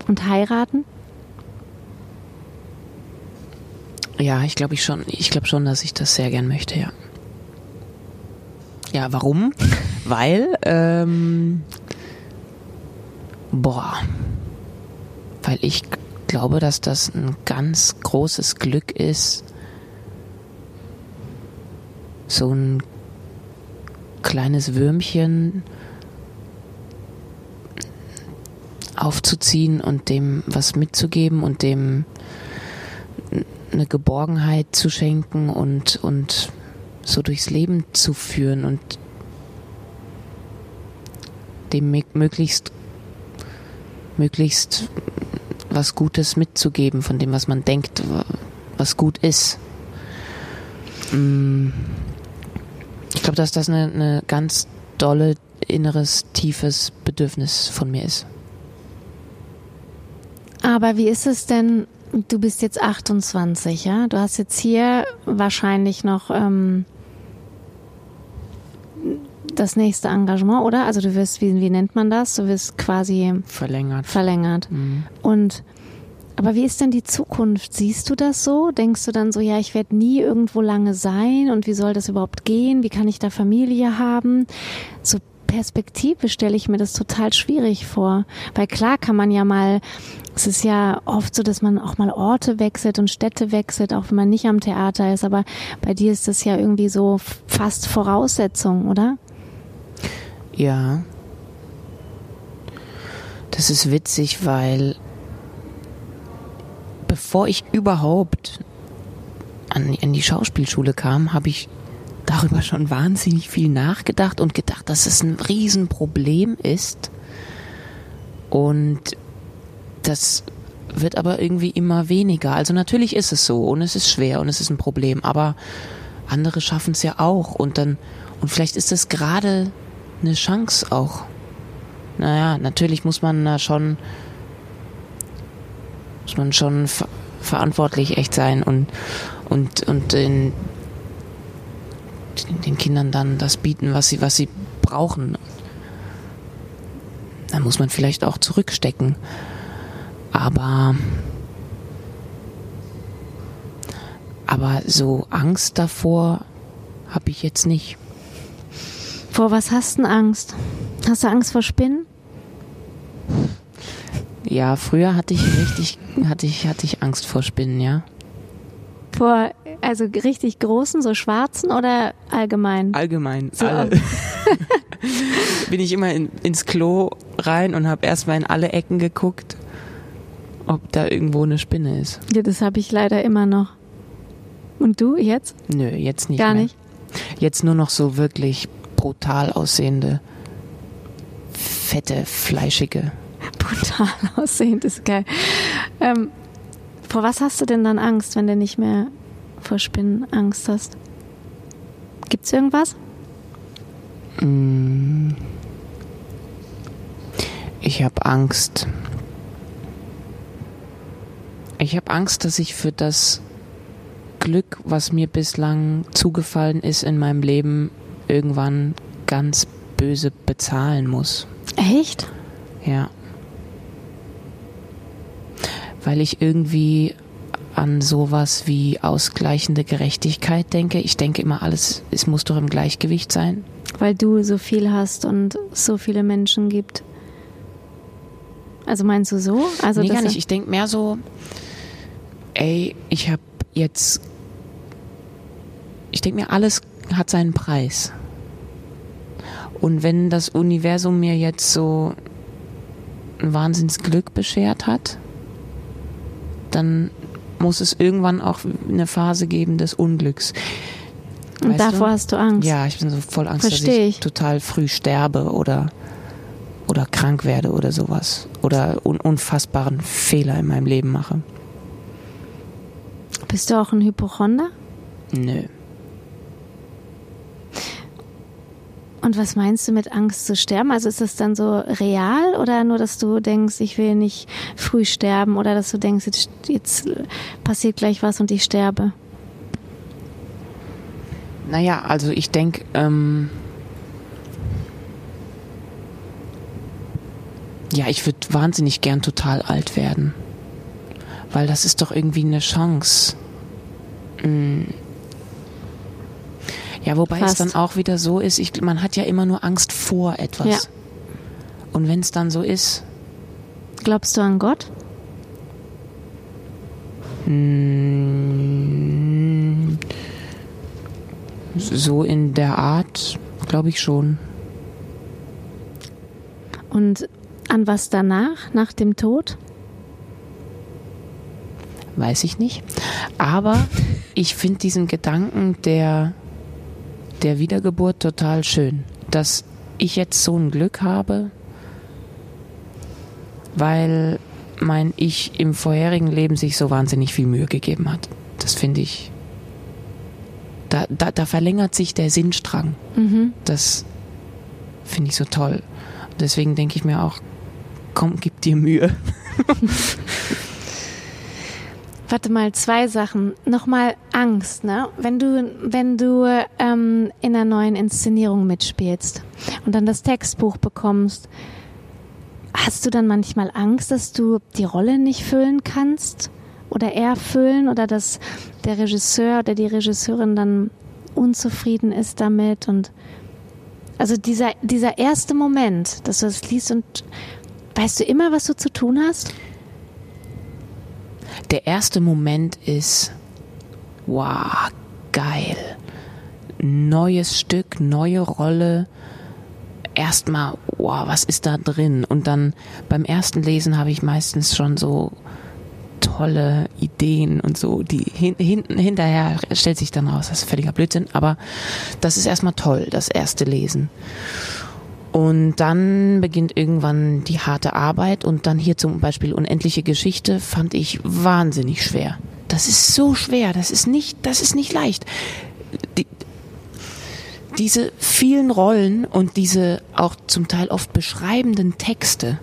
Und heiraten? Ja, ich glaube ich schon. Ich glaube schon, dass ich das sehr gern möchte, ja. Ja, warum? Weil, ähm, boah, weil ich glaube, dass das ein ganz großes Glück ist, so ein kleines Würmchen aufzuziehen und dem was mitzugeben und dem eine Geborgenheit zu schenken und, und so durchs Leben zu führen und dem möglichst, möglichst was Gutes mitzugeben von dem, was man denkt, was gut ist. Mm. Ich glaube, dass das eine, eine ganz dolle, inneres, tiefes Bedürfnis von mir ist. Aber wie ist es denn, du bist jetzt 28, ja? Du hast jetzt hier wahrscheinlich noch ähm, das nächste Engagement, oder? Also du wirst, wie, wie nennt man das? Du wirst quasi verlängert. Verlängert. Mhm. Und aber wie ist denn die Zukunft? Siehst du das so? Denkst du dann so, ja, ich werde nie irgendwo lange sein und wie soll das überhaupt gehen? Wie kann ich da Familie haben? So Perspektive stelle ich mir das total schwierig vor. Weil klar kann man ja mal, es ist ja oft so, dass man auch mal Orte wechselt und Städte wechselt, auch wenn man nicht am Theater ist. Aber bei dir ist das ja irgendwie so fast Voraussetzung, oder? Ja. Das ist witzig, weil bevor ich überhaupt an, an die Schauspielschule kam, habe ich darüber schon wahnsinnig viel nachgedacht und gedacht, dass es ein Riesenproblem ist. Und das wird aber irgendwie immer weniger. Also natürlich ist es so und es ist schwer und es ist ein Problem, aber andere schaffen es ja auch und dann und vielleicht ist es gerade eine Chance auch. Naja, natürlich muss man da schon muss man schon ver verantwortlich echt sein und und und den, den Kindern dann das bieten, was sie was sie brauchen. Da muss man vielleicht auch zurückstecken. Aber aber so Angst davor habe ich jetzt nicht. Vor was hast du Angst? Hast du Angst vor Spinnen? Ja, früher hatte ich richtig, hatte ich, hatte ich Angst vor Spinnen, ja. Vor, also richtig großen, so schwarzen oder allgemein? Allgemein, so alle. Bin ich immer in, ins Klo rein und habe erstmal in alle Ecken geguckt, ob da irgendwo eine Spinne ist. Ja, das habe ich leider immer noch. Und du jetzt? Nö, jetzt nicht. Gar mehr. nicht. Jetzt nur noch so wirklich brutal aussehende, fette, fleischige brutal aussehend, ist geil. Ähm, vor was hast du denn dann Angst, wenn du nicht mehr vor Spinnen Angst hast? Gibt's irgendwas? Mm. Ich habe Angst. Ich habe Angst, dass ich für das Glück, was mir bislang zugefallen ist in meinem Leben, irgendwann ganz böse bezahlen muss. Echt? Ja weil ich irgendwie an sowas wie ausgleichende Gerechtigkeit denke. Ich denke immer, alles, es muss doch im Gleichgewicht sein. Weil du so viel hast und so viele Menschen gibt. Also meinst du so? Also nee, gar nicht. Ich denke mehr so, ey, ich habe jetzt, ich denke mir, alles hat seinen Preis. Und wenn das Universum mir jetzt so ein Wahnsinnsglück beschert hat, dann muss es irgendwann auch eine Phase geben des Unglücks. Und davor du? hast du Angst? Ja, ich bin so voll Angst, Versteh dass ich, ich total früh sterbe oder, oder krank werde oder sowas. Oder un unfassbaren Fehler in meinem Leben mache. Bist du auch ein Hypochonder? Nö. Und was meinst du mit Angst zu sterben? Also ist das dann so real oder nur, dass du denkst, ich will nicht früh sterben oder dass du denkst, jetzt, jetzt passiert gleich was und ich sterbe? Naja, also ich denke, ähm, ja, ich würde wahnsinnig gern total alt werden. Weil das ist doch irgendwie eine Chance. Mhm ja, wobei Fast. es dann auch wieder so ist, ich, man hat ja immer nur Angst vor etwas. Ja. Und wenn es dann so ist. Glaubst du an Gott? Hm, so in der Art glaube ich schon. Und an was danach, nach dem Tod? Weiß ich nicht. Aber ich finde diesen Gedanken der, der Wiedergeburt total schön. Dass ich jetzt so ein Glück habe, weil mein Ich im vorherigen Leben sich so wahnsinnig viel Mühe gegeben hat. Das finde ich. Da, da, da verlängert sich der Sinnstrang. Mhm. Das finde ich so toll. Deswegen denke ich mir auch, komm, gib dir Mühe. Warte mal, zwei Sachen. Nochmal Angst, ne? Wenn du, wenn du ähm, in einer neuen Inszenierung mitspielst und dann das Textbuch bekommst, hast du dann manchmal Angst, dass du die Rolle nicht füllen kannst? Oder erfüllen? Oder dass der Regisseur oder die Regisseurin dann unzufrieden ist damit? Und also dieser, dieser erste Moment, dass du das liest und weißt du immer, was du zu tun hast? Der erste Moment ist, wow, geil. Neues Stück, neue Rolle. Erstmal, wow, was ist da drin? Und dann beim ersten Lesen habe ich meistens schon so tolle Ideen und so, die hin, hinten hinterher stellt sich dann raus, das ist völliger Blödsinn, aber das ist erstmal toll, das erste Lesen. Und dann beginnt irgendwann die harte Arbeit und dann hier zum Beispiel Unendliche Geschichte fand ich wahnsinnig schwer. Das ist so schwer, das ist nicht, das ist nicht leicht. Die, diese vielen Rollen und diese auch zum Teil oft beschreibenden Texte.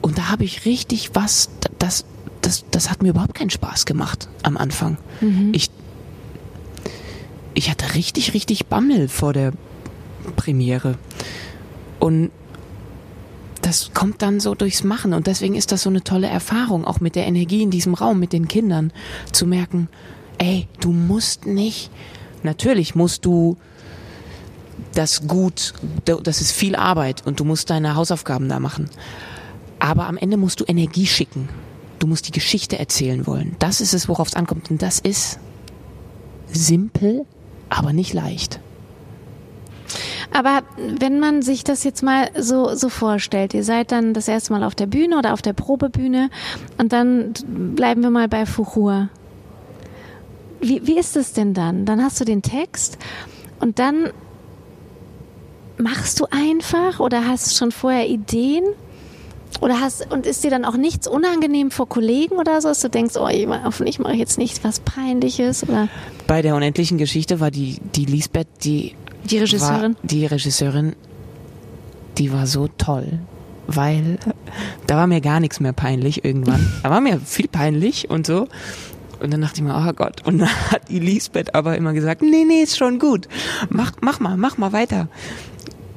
Und da habe ich richtig was, das, das, das hat mir überhaupt keinen Spaß gemacht am Anfang. Mhm. Ich, ich hatte richtig, richtig Bammel vor der Premiere. Und das kommt dann so durchs Machen. Und deswegen ist das so eine tolle Erfahrung, auch mit der Energie in diesem Raum, mit den Kindern, zu merken, ey, du musst nicht, natürlich musst du das gut, das ist viel Arbeit und du musst deine Hausaufgaben da machen. Aber am Ende musst du Energie schicken. Du musst die Geschichte erzählen wollen. Das ist es, worauf es ankommt. Und das ist simpel, aber nicht leicht. Aber wenn man sich das jetzt mal so, so vorstellt, ihr seid dann das erste Mal auf der Bühne oder auf der Probebühne und dann bleiben wir mal bei Fuchur. Wie, wie ist es denn dann? Dann hast du den Text und dann machst du einfach oder hast schon vorher Ideen? Oder hast, und ist dir dann auch nichts unangenehm vor Kollegen oder so, dass du denkst, oh, hoffentlich mache ich jetzt nicht was Peinliches oder? Bei der unendlichen Geschichte war die, die Lisbeth, die die Regisseurin? Die Regisseurin, die war so toll, weil da war mir gar nichts mehr peinlich irgendwann. Da war mir viel peinlich und so. Und dann dachte ich mir, oh Gott. Und dann hat die Lisbeth aber immer gesagt, nee, nee, ist schon gut. Mach, mach mal, mach mal weiter.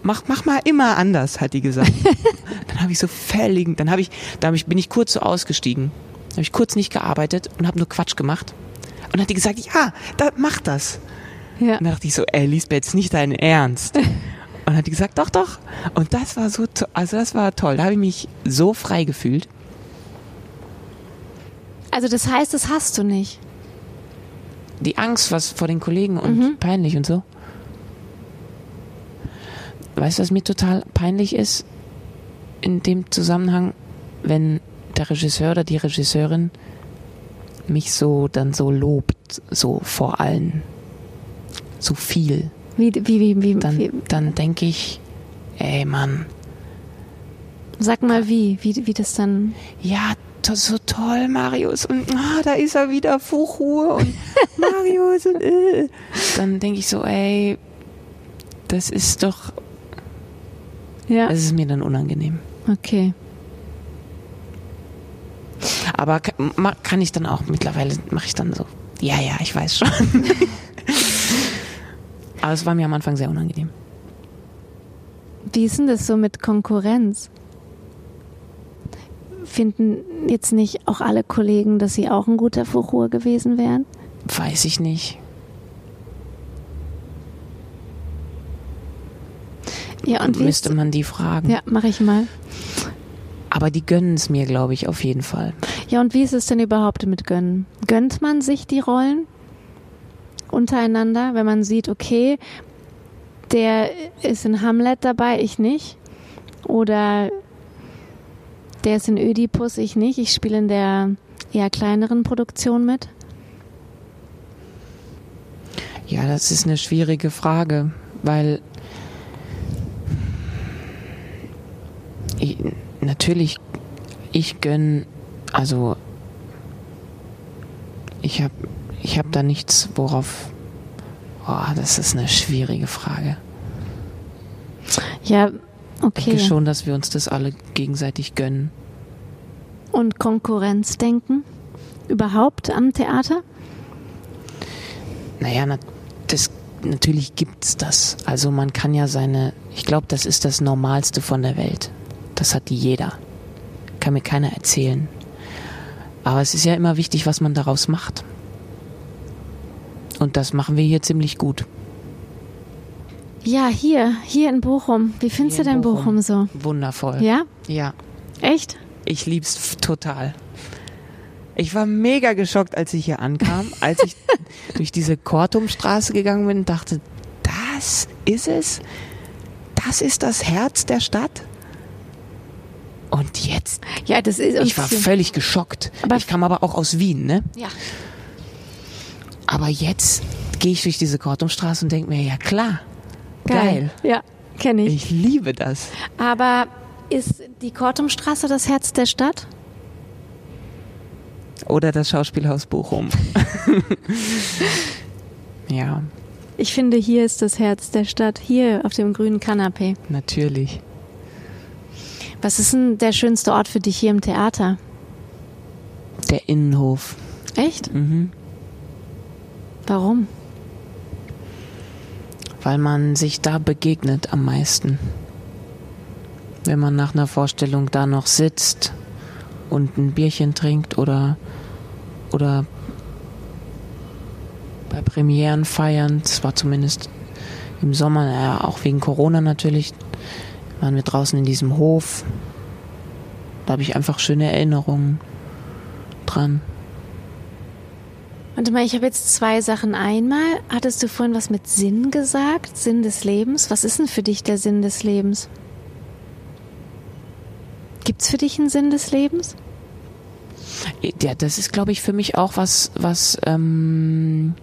Mach, mach mal immer anders, hat die gesagt. dann habe ich so völlig, dann habe ich, da hab ich, bin ich kurz so ausgestiegen. Habe ich kurz nicht gearbeitet und habe nur Quatsch gemacht. Und dann hat die gesagt, ja, da, mach das. Ja. Und dann dachte ich so, ey, Lisbeth, ist nicht dein Ernst. Und hat die gesagt, doch, doch. Und das war so, also das war toll. Da habe ich mich so frei gefühlt. Also das heißt, das hast du nicht. Die Angst, was vor den Kollegen und Mhm. peinlich und so. Weißt du, was mir total peinlich ist? In dem Zusammenhang, wenn der Regisseur oder die Regisseurin mich so dann so lobt, so vor allen. So viel. Wie, wie, wie, wie, Dann, wie dann denke ich, ey Mann, sag mal wie, wie, wie das dann. ja, to- so toll, Marius. Und ah, da ist er wieder, Fuchur und Marius und äh. Dann denke ich so, ey, das ist doch, Ja. das ist mir dann unangenehm. Okay. Aber kann ich dann auch, mittlerweile mache ich dann so, ja, ja, ich weiß schon. Aber es war mir am Anfang sehr unangenehm. Wie ist denn das so mit Konkurrenz? Finden jetzt nicht auch alle Kollegen, dass sie auch ein guter Fuchur gewesen wären? Weiß ich nicht. Ja, und wie Müsste man die fragen. Ja, mache ich mal. Aber die gönnen es mir, glaube ich, auf jeden Fall. Ja, und wie ist es denn überhaupt mit Gönnen? Gönnt man sich die Rollen untereinander, wenn man sieht, okay, der ist in Hamlet dabei, ich nicht. Oder der ist in Ödipus, ich nicht. Ich spiele in der eher kleineren Produktion mit. Ja, das ist eine schwierige Frage, weil ich, natürlich ich gönn, also ich habe ich hab da nichts, worauf. Oh, das ist eine schwierige Frage. Ja, Ich okay. denke schon, dass wir uns das alle gegenseitig gönnen. Und Konkurrenzdenken? Überhaupt am Theater? Naja, na, das, natürlich gibt's das. Also man kann ja seine, ich glaube, das ist das Normalste von der Welt. Das hat jeder. Kann mir keiner erzählen. Aber es ist ja immer wichtig, was man daraus macht. Und das machen wir hier ziemlich gut. Ja, hier, hier in Bochum. Wie findest Hier du denn Bochum, Bochum. so? Wundervoll. Ja? Ja. Echt? Ich lieb's total. Ich war mega geschockt, als ich hier ankam, als ich durch diese Kortumstraße gegangen bin und dachte, das ist es? Das ist das Herz der Stadt? Und jetzt, Ja, das ist. ich war völlig geschockt. Aber- ich kam aber auch aus Wien, ne? Ja. Aber jetzt gehe ich durch diese Kortumstraße und denke mir, ja klar, geil. Ja, kenne ich. Ich liebe das. Aber ist die Kortumstraße das Herz der Stadt? Oder das Schauspielhaus Bochum. ja, Ich finde, hier ist das Herz der Stadt. Hier auf dem grünen Kanapee. natürlich. Was ist denn der schönste Ort für dich hier im Theater? Der Innenhof. Echt? Mhm. Warum? Weil man sich da begegnet am meisten. Wenn man nach einer Vorstellung da noch sitzt und ein Bierchen trinkt oder, oder bei Premieren feiern, das war zumindest im Sommer, naja, auch wegen Corona natürlich, waren wir draußen in diesem Hof. Da habe ich einfach schöne Erinnerungen dran. Warte mal, ich habe jetzt zwei Sachen. Einmal hattest du vorhin was mit Sinn gesagt, Sinn des Lebens. Was ist denn für dich der Sinn des Lebens? Gibt's für dich einen Sinn des Lebens? Ja, das ist, glaube ich, für mich auch was, was, ähm,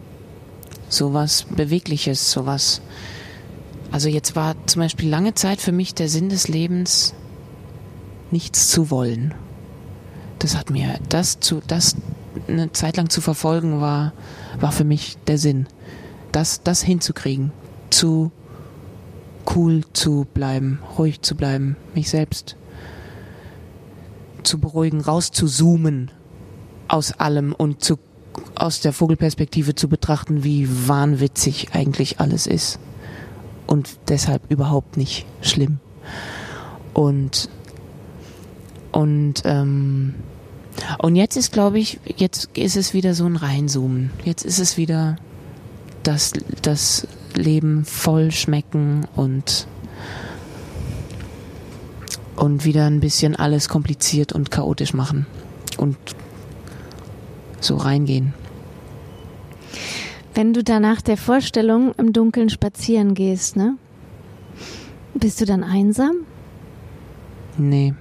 sowas Bewegliches, sowas. Also jetzt war zum Beispiel lange Zeit für mich der Sinn des Lebens, nichts zu wollen. Das hat mir, das zu, das eine Zeit lang zu verfolgen war, war für mich der Sinn. Das, das hinzukriegen, zu cool zu bleiben, ruhig zu bleiben, mich selbst zu beruhigen, rauszuzoomen aus allem und zu, aus der Vogelperspektive zu betrachten, wie wahnwitzig eigentlich alles ist. Und deshalb überhaupt nicht schlimm. Und, und, ähm, und jetzt ist, glaube ich, jetzt ist es wieder so ein Reinzoomen. Jetzt ist es wieder das, das Leben voll schmecken und und wieder ein bisschen alles kompliziert und chaotisch machen und so reingehen. Wenn du danach der Vorstellung im Dunkeln spazieren gehst, ne? Bist du dann einsam? Nee.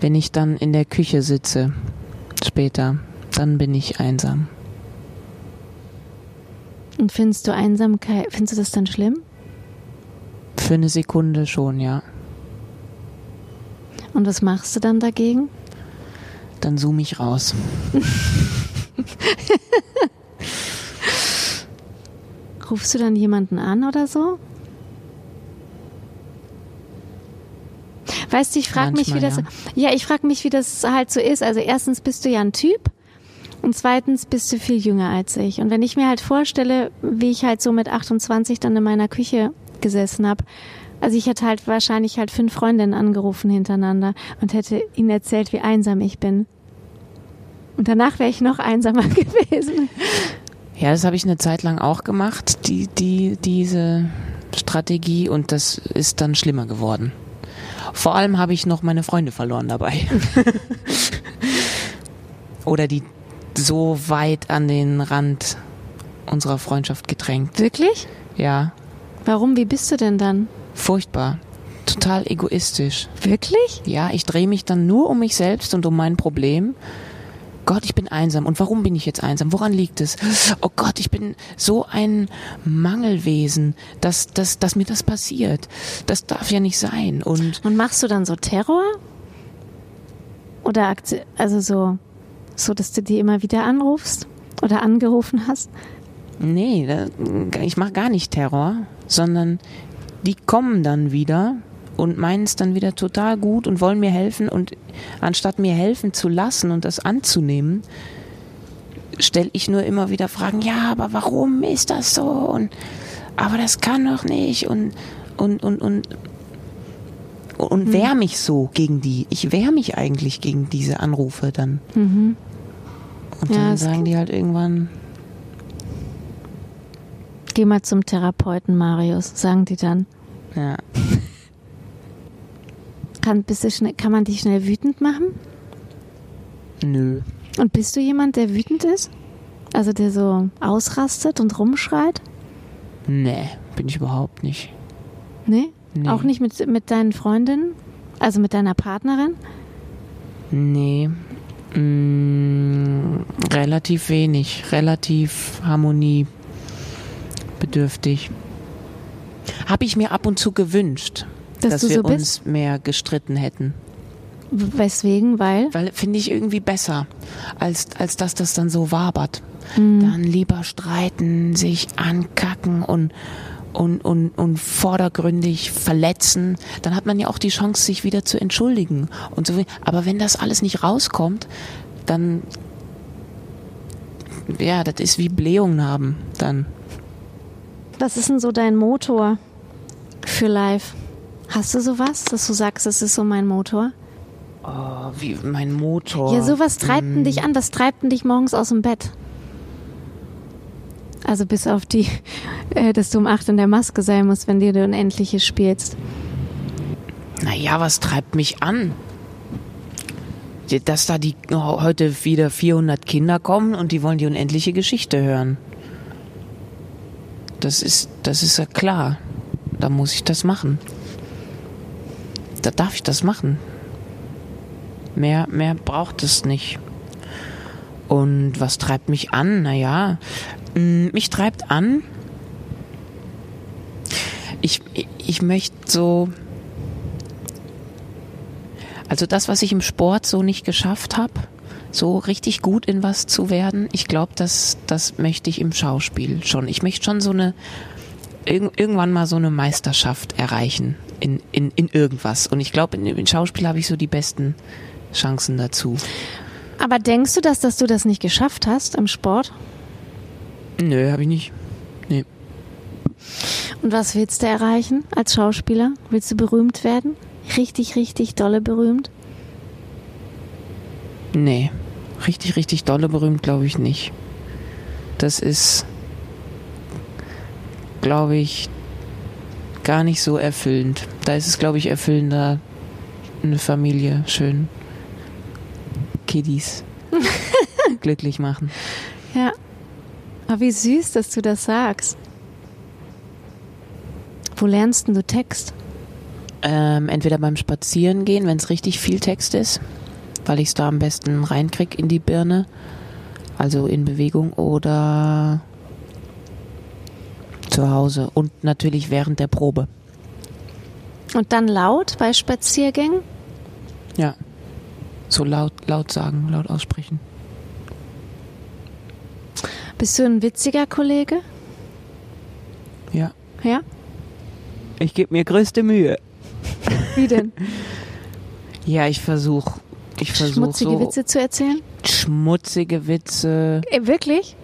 Wenn ich dann in der Küche sitze, später, dann bin ich einsam. Und findest du Einsamkeit, findest du das dann schlimm? Für eine Sekunde schon, ja. Und was machst du dann dagegen? Dann zoome ich raus. Rufst du dann jemanden an oder so? Weißt du, ich frage mich, wie das. Manchmal, Ja, ich frage mich, wie das halt so ist. Also erstens bist du ja ein Typ und zweitens bist du viel jünger als ich. Und wenn ich mir halt vorstelle, wie ich halt so mit 28 dann in meiner Küche gesessen habe, also ich hätte halt wahrscheinlich halt fünf Freundinnen angerufen hintereinander und hätte ihnen erzählt, wie einsam ich bin. Und danach wäre ich noch einsamer gewesen. Ja, das habe ich eine Zeit lang auch gemacht, die, die, diese Strategie, und das ist dann schlimmer geworden. Vor allem habe ich noch meine Freunde verloren dabei. Oder die so weit an den Rand unserer Freundschaft gedrängt. Wirklich? Ja, Warum? Wie bist du denn dann? Furchtbar. Total egoistisch. Wirklich? Ja, ich drehe mich dann nur um mich selbst und um mein Problem. Gott, ich bin einsam. Und warum bin ich jetzt einsam? Woran liegt es? Oh Gott, ich bin so ein Mangelwesen, dass, dass, dass mir das passiert. Das darf ja nicht sein. Und Und machst du dann so Terror? Oder also so, so, dass du die immer wieder anrufst oder angerufen hast? nee, ich mache gar nicht Terror, sondern die kommen dann wieder und meinen es dann wieder total gut und wollen mir helfen. Und anstatt mir helfen zu lassen und das anzunehmen, stelle ich nur immer wieder Fragen, ja, aber warum ist das so? Und aber das kann doch nicht und und und und und wehr mich so gegen die. Ich wehr mich eigentlich gegen diese Anrufe dann. Mhm. Und Ja, dann sagen die halt irgendwann, Geh mal zum Therapeuten, Marius, sagen die dann. ja, Kann, bist du schnell, kann man dich schnell wütend machen? nö. Und bist du jemand, der wütend ist? Also der so ausrastet und rumschreit? Nee, bin ich überhaupt nicht. Nee? Nee. Auch nicht mit, mit deinen Freundinnen? Also mit deiner Partnerin? Nee. Mm, relativ wenig. Relativ harmoniebedürftig. Habe ich mir ab und zu gewünscht, Dass dass du wir so bist? uns mehr gestritten hätten. Weswegen? Weil? Weil finde ich irgendwie besser, als, als dass das dann so wabert. Mhm. Dann lieber streiten, sich ankacken und, und, und, und vordergründig verletzen. Dann hat man ja auch die Chance, sich wieder zu entschuldigen. Und so. Aber wenn das alles nicht rauskommt, dann, ja, das ist wie Blähungen haben dann. Was ist denn so dein Motor für live? Hast du sowas, dass du sagst, das ist so mein Motor? Oh, wie mein Motor. Ja, sowas treibt denn dich an, was treibt dich morgens aus dem Bett? Also bis auf die, äh, dass du um acht in der Maske sein musst, wenn dir du Unendliches spielst. Naja, was treibt mich an? Dass da die heute wieder 400 Kinder kommen und die wollen die unendliche Geschichte hören. Das ist, das ist ja klar. Da muss ich das machen. Da darf ich das machen. Mehr, mehr braucht es nicht. Und was treibt mich an? Naja, mm, mich treibt an. Ich, ich, möchte so, also das, was ich im Sport so nicht geschafft habe, so richtig gut in was zu werden, ich glaube, das, das möchte ich im Schauspiel schon. Ich möchte schon so eine, irg irgendwann mal so eine Meisterschaft erreichen in, in, in irgendwas. Und ich glaube, in, in Schauspiel habe ich so die besten Chancen dazu. Aber denkst du, dass, dass du das nicht geschafft hast im Sport? Nö, habe ich nicht. Nee. Und was willst du erreichen als Schauspieler? Willst du berühmt werden? Richtig, richtig dolle berühmt? Nee. Richtig, richtig dolle berühmt glaube ich nicht. Das ist, glaube ich, gar nicht so erfüllend. Da ist es, glaube ich, erfüllender, eine Familie schön Kiddies glücklich machen. Ja. Aber wie süß, dass du das sagst. Wo lernst denn du Text? Ähm, entweder beim Spazierengehen, wenn es richtig viel Text ist, weil ich es da am besten reinkrieg in die Birne, also in Bewegung, oder zu Hause und natürlich während der Probe. Und dann laut bei Spaziergängen? Ja. So laut, laut sagen, laut aussprechen. Bist du ein witziger Kollege? Ja. Ja? Ich gebe mir größte Mühe. Wie denn? Ja, ich versuche. Ich versuche Schmutzige so Witze zu erzählen? schmutzige Witze. Äh, wirklich?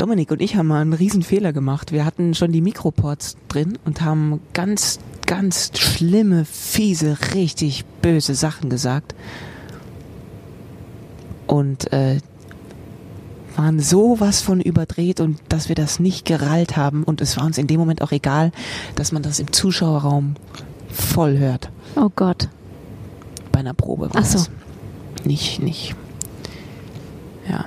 Dominik und ich haben mal einen riesen Fehler gemacht. Wir hatten schon die Mikroports drin und haben ganz, ganz schlimme, fiese, richtig böse Sachen gesagt. Und äh, waren sowas von überdreht und dass wir das nicht gerallt haben. Und es war uns in dem Moment auch egal, dass man das im Zuschauerraum voll hört. Oh Gott. Bei einer Probe. war Ach so. das. Nicht, nicht. Ja.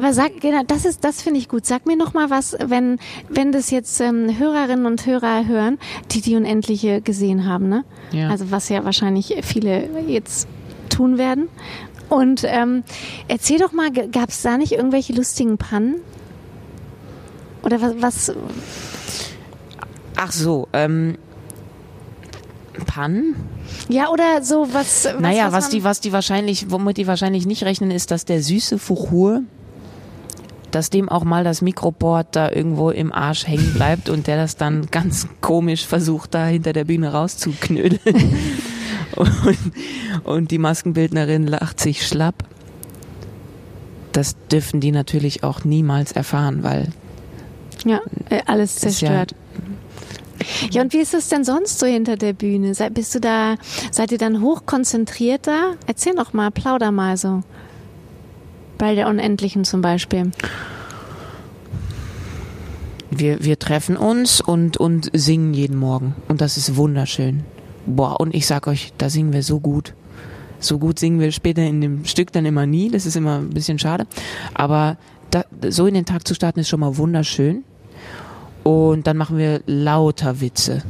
Aber sag, genau, das ist, das finde ich gut. Sag mir noch mal was, wenn, wenn das jetzt ähm, Hörerinnen und Hörer hören, die die Unendliche gesehen haben, ne? Ja. Also was ja wahrscheinlich viele jetzt tun werden. Und ähm, erzähl doch mal, gab es da nicht irgendwelche lustigen Pannen? Oder was? was Ach so, ähm, Pannen? ja, oder so was. was naja, was, man- die, was die wahrscheinlich, womit die wahrscheinlich nicht rechnen, ist, dass der süße Fuchur, dass dem auch mal das Mikroboard da irgendwo im Arsch hängen bleibt und der das dann ganz komisch versucht, da hinter der Bühne rauszuknödeln. und, und die Maskenbildnerin lacht sich schlapp. Das dürfen die natürlich auch niemals erfahren, weil Ja, äh, alles zerstört. Ja, und wie ist es denn sonst so hinter der Bühne? Bist du da, seid ihr dann hochkonzentriert da? Erzähl doch mal, plauder mal so. Bei der Unendlichen zum Beispiel. wir, wir treffen uns und, und singen jeden Morgen. Und das ist wunderschön. Boah, und ich sag euch, da singen wir so gut. So gut singen wir später in dem Stück dann immer nie. Das ist immer ein bisschen schade. Aber da, so in den Tag zu starten ist schon mal wunderschön. Und dann machen wir lauter Witze.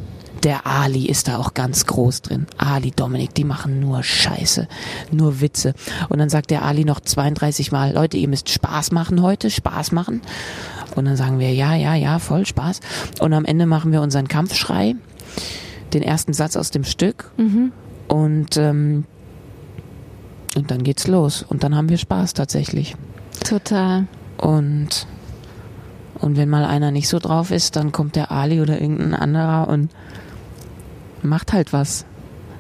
Der Ali ist da auch ganz groß drin. Ali, Dominik, die machen nur Scheiße, nur Witze. Und dann sagt der Ali noch 32 Mal, Leute, ihr müsst Spaß machen heute, Spaß machen. Und dann sagen wir, ja, ja, ja, voll Spaß. Und am Ende machen wir unseren Kampfschrei, den ersten Satz aus dem Stück. Und, ähm, und dann geht's los. Und dann haben wir Spaß tatsächlich. Total. Und, und wenn mal einer nicht so drauf ist, dann kommt der Ali oder irgendein anderer und macht halt was.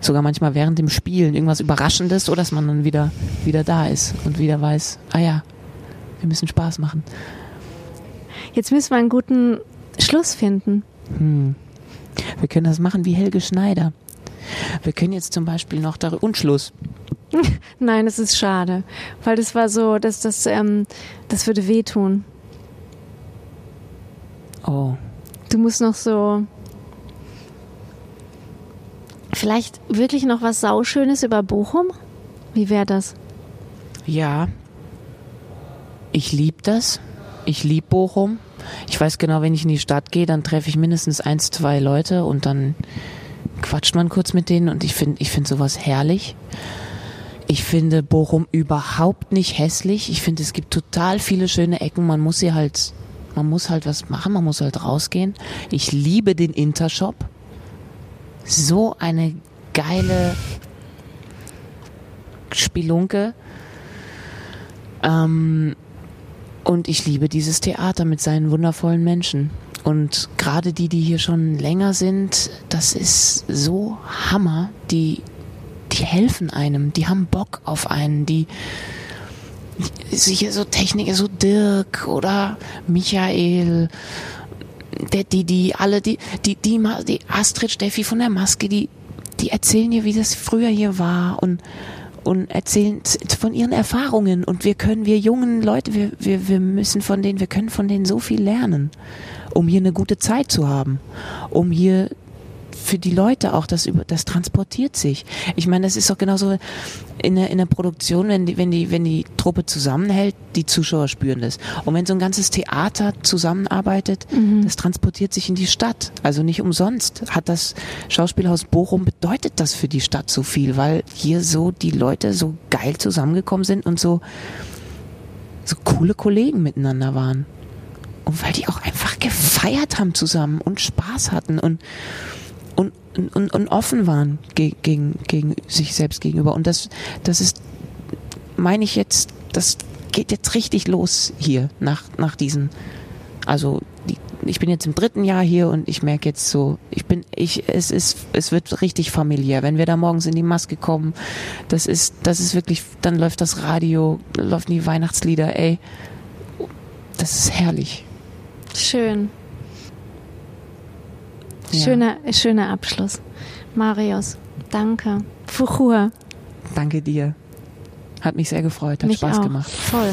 Sogar manchmal während dem Spielen irgendwas Überraschendes, oder dass man dann wieder, wieder da ist und wieder weiß, ah ja, wir müssen Spaß machen. Jetzt müssen wir einen guten Schluss finden. Hm. Wir können das machen wie Helge Schneider. Wir können jetzt zum Beispiel noch darüber, und Schluss. Nein, das ist schade. Weil das war so, dass das, ähm, das würde wehtun. Oh, Du musst noch so. Vielleicht wirklich noch was Sauschönes über Bochum? Wie wäre das? Ja, ich lieb das. Ich lieb Bochum. Ich weiß genau, wenn ich in die Stadt gehe, dann treffe ich mindestens eins, zwei Leute und dann quatscht man kurz mit denen und ich finde ich finde sowas herrlich. Ich finde Bochum überhaupt nicht hässlich. Ich finde, es gibt total viele schöne Ecken. Man muss sie halt, man muss halt was machen, man muss halt rausgehen. Ich liebe den Intershop. So eine geile Spelunke. Ähm, und ich liebe dieses Theater mit seinen wundervollen Menschen. Und gerade die, die hier schon länger sind, das ist so Hammer. Die, die helfen einem, die haben Bock auf einen, die sicher so Techniker, so Dirk oder Michael, der, die, die, alle, die, die, die, die Astrid Steffi von der Maske, die, die erzählen dir, wie das früher hier war und, und erzählen von ihren Erfahrungen. Und wir können, wir jungen Leute, wir, wir, wir müssen von denen, wir können von denen so viel lernen, um hier eine gute Zeit zu haben, um hier für die Leute auch, das, über, das transportiert sich. Ich meine, das ist doch genauso in der, in der Produktion, wenn die, wenn die, wenn die Truppe zusammenhält, die Zuschauer spüren das. Und wenn so ein ganzes Theater zusammenarbeitet, das transportiert sich in die Stadt. Also nicht umsonst hat das Schauspielhaus Bochum bedeutet das für die Stadt so viel, weil hier so die Leute so geil zusammengekommen sind und so, so coole Kollegen miteinander waren. Und weil die auch einfach gefeiert haben zusammen und Spaß hatten und und, und, offen waren ge gegen, gegen sich selbst gegenüber. Und das, das ist, meine ich jetzt, das geht jetzt richtig los hier nach, nach diesen, also die, ich bin jetzt im dritten Jahr hier und ich merke jetzt so, ich bin, ich, es ist, es wird richtig familiär. Wenn wir da morgens in die Maske kommen, das ist, das ist wirklich, dann läuft das Radio, laufen die Weihnachtslieder, ey, das ist herrlich. Schön. Ja. Schöner, schöner Abschluss. Marius, danke. Fuchur. Danke dir. Hat mich sehr gefreut, hat Mich Spaß auch. gemacht. Voll.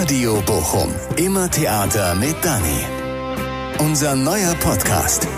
Radio Bochum. Immer Theater mit Dani. Unser neuer Podcast.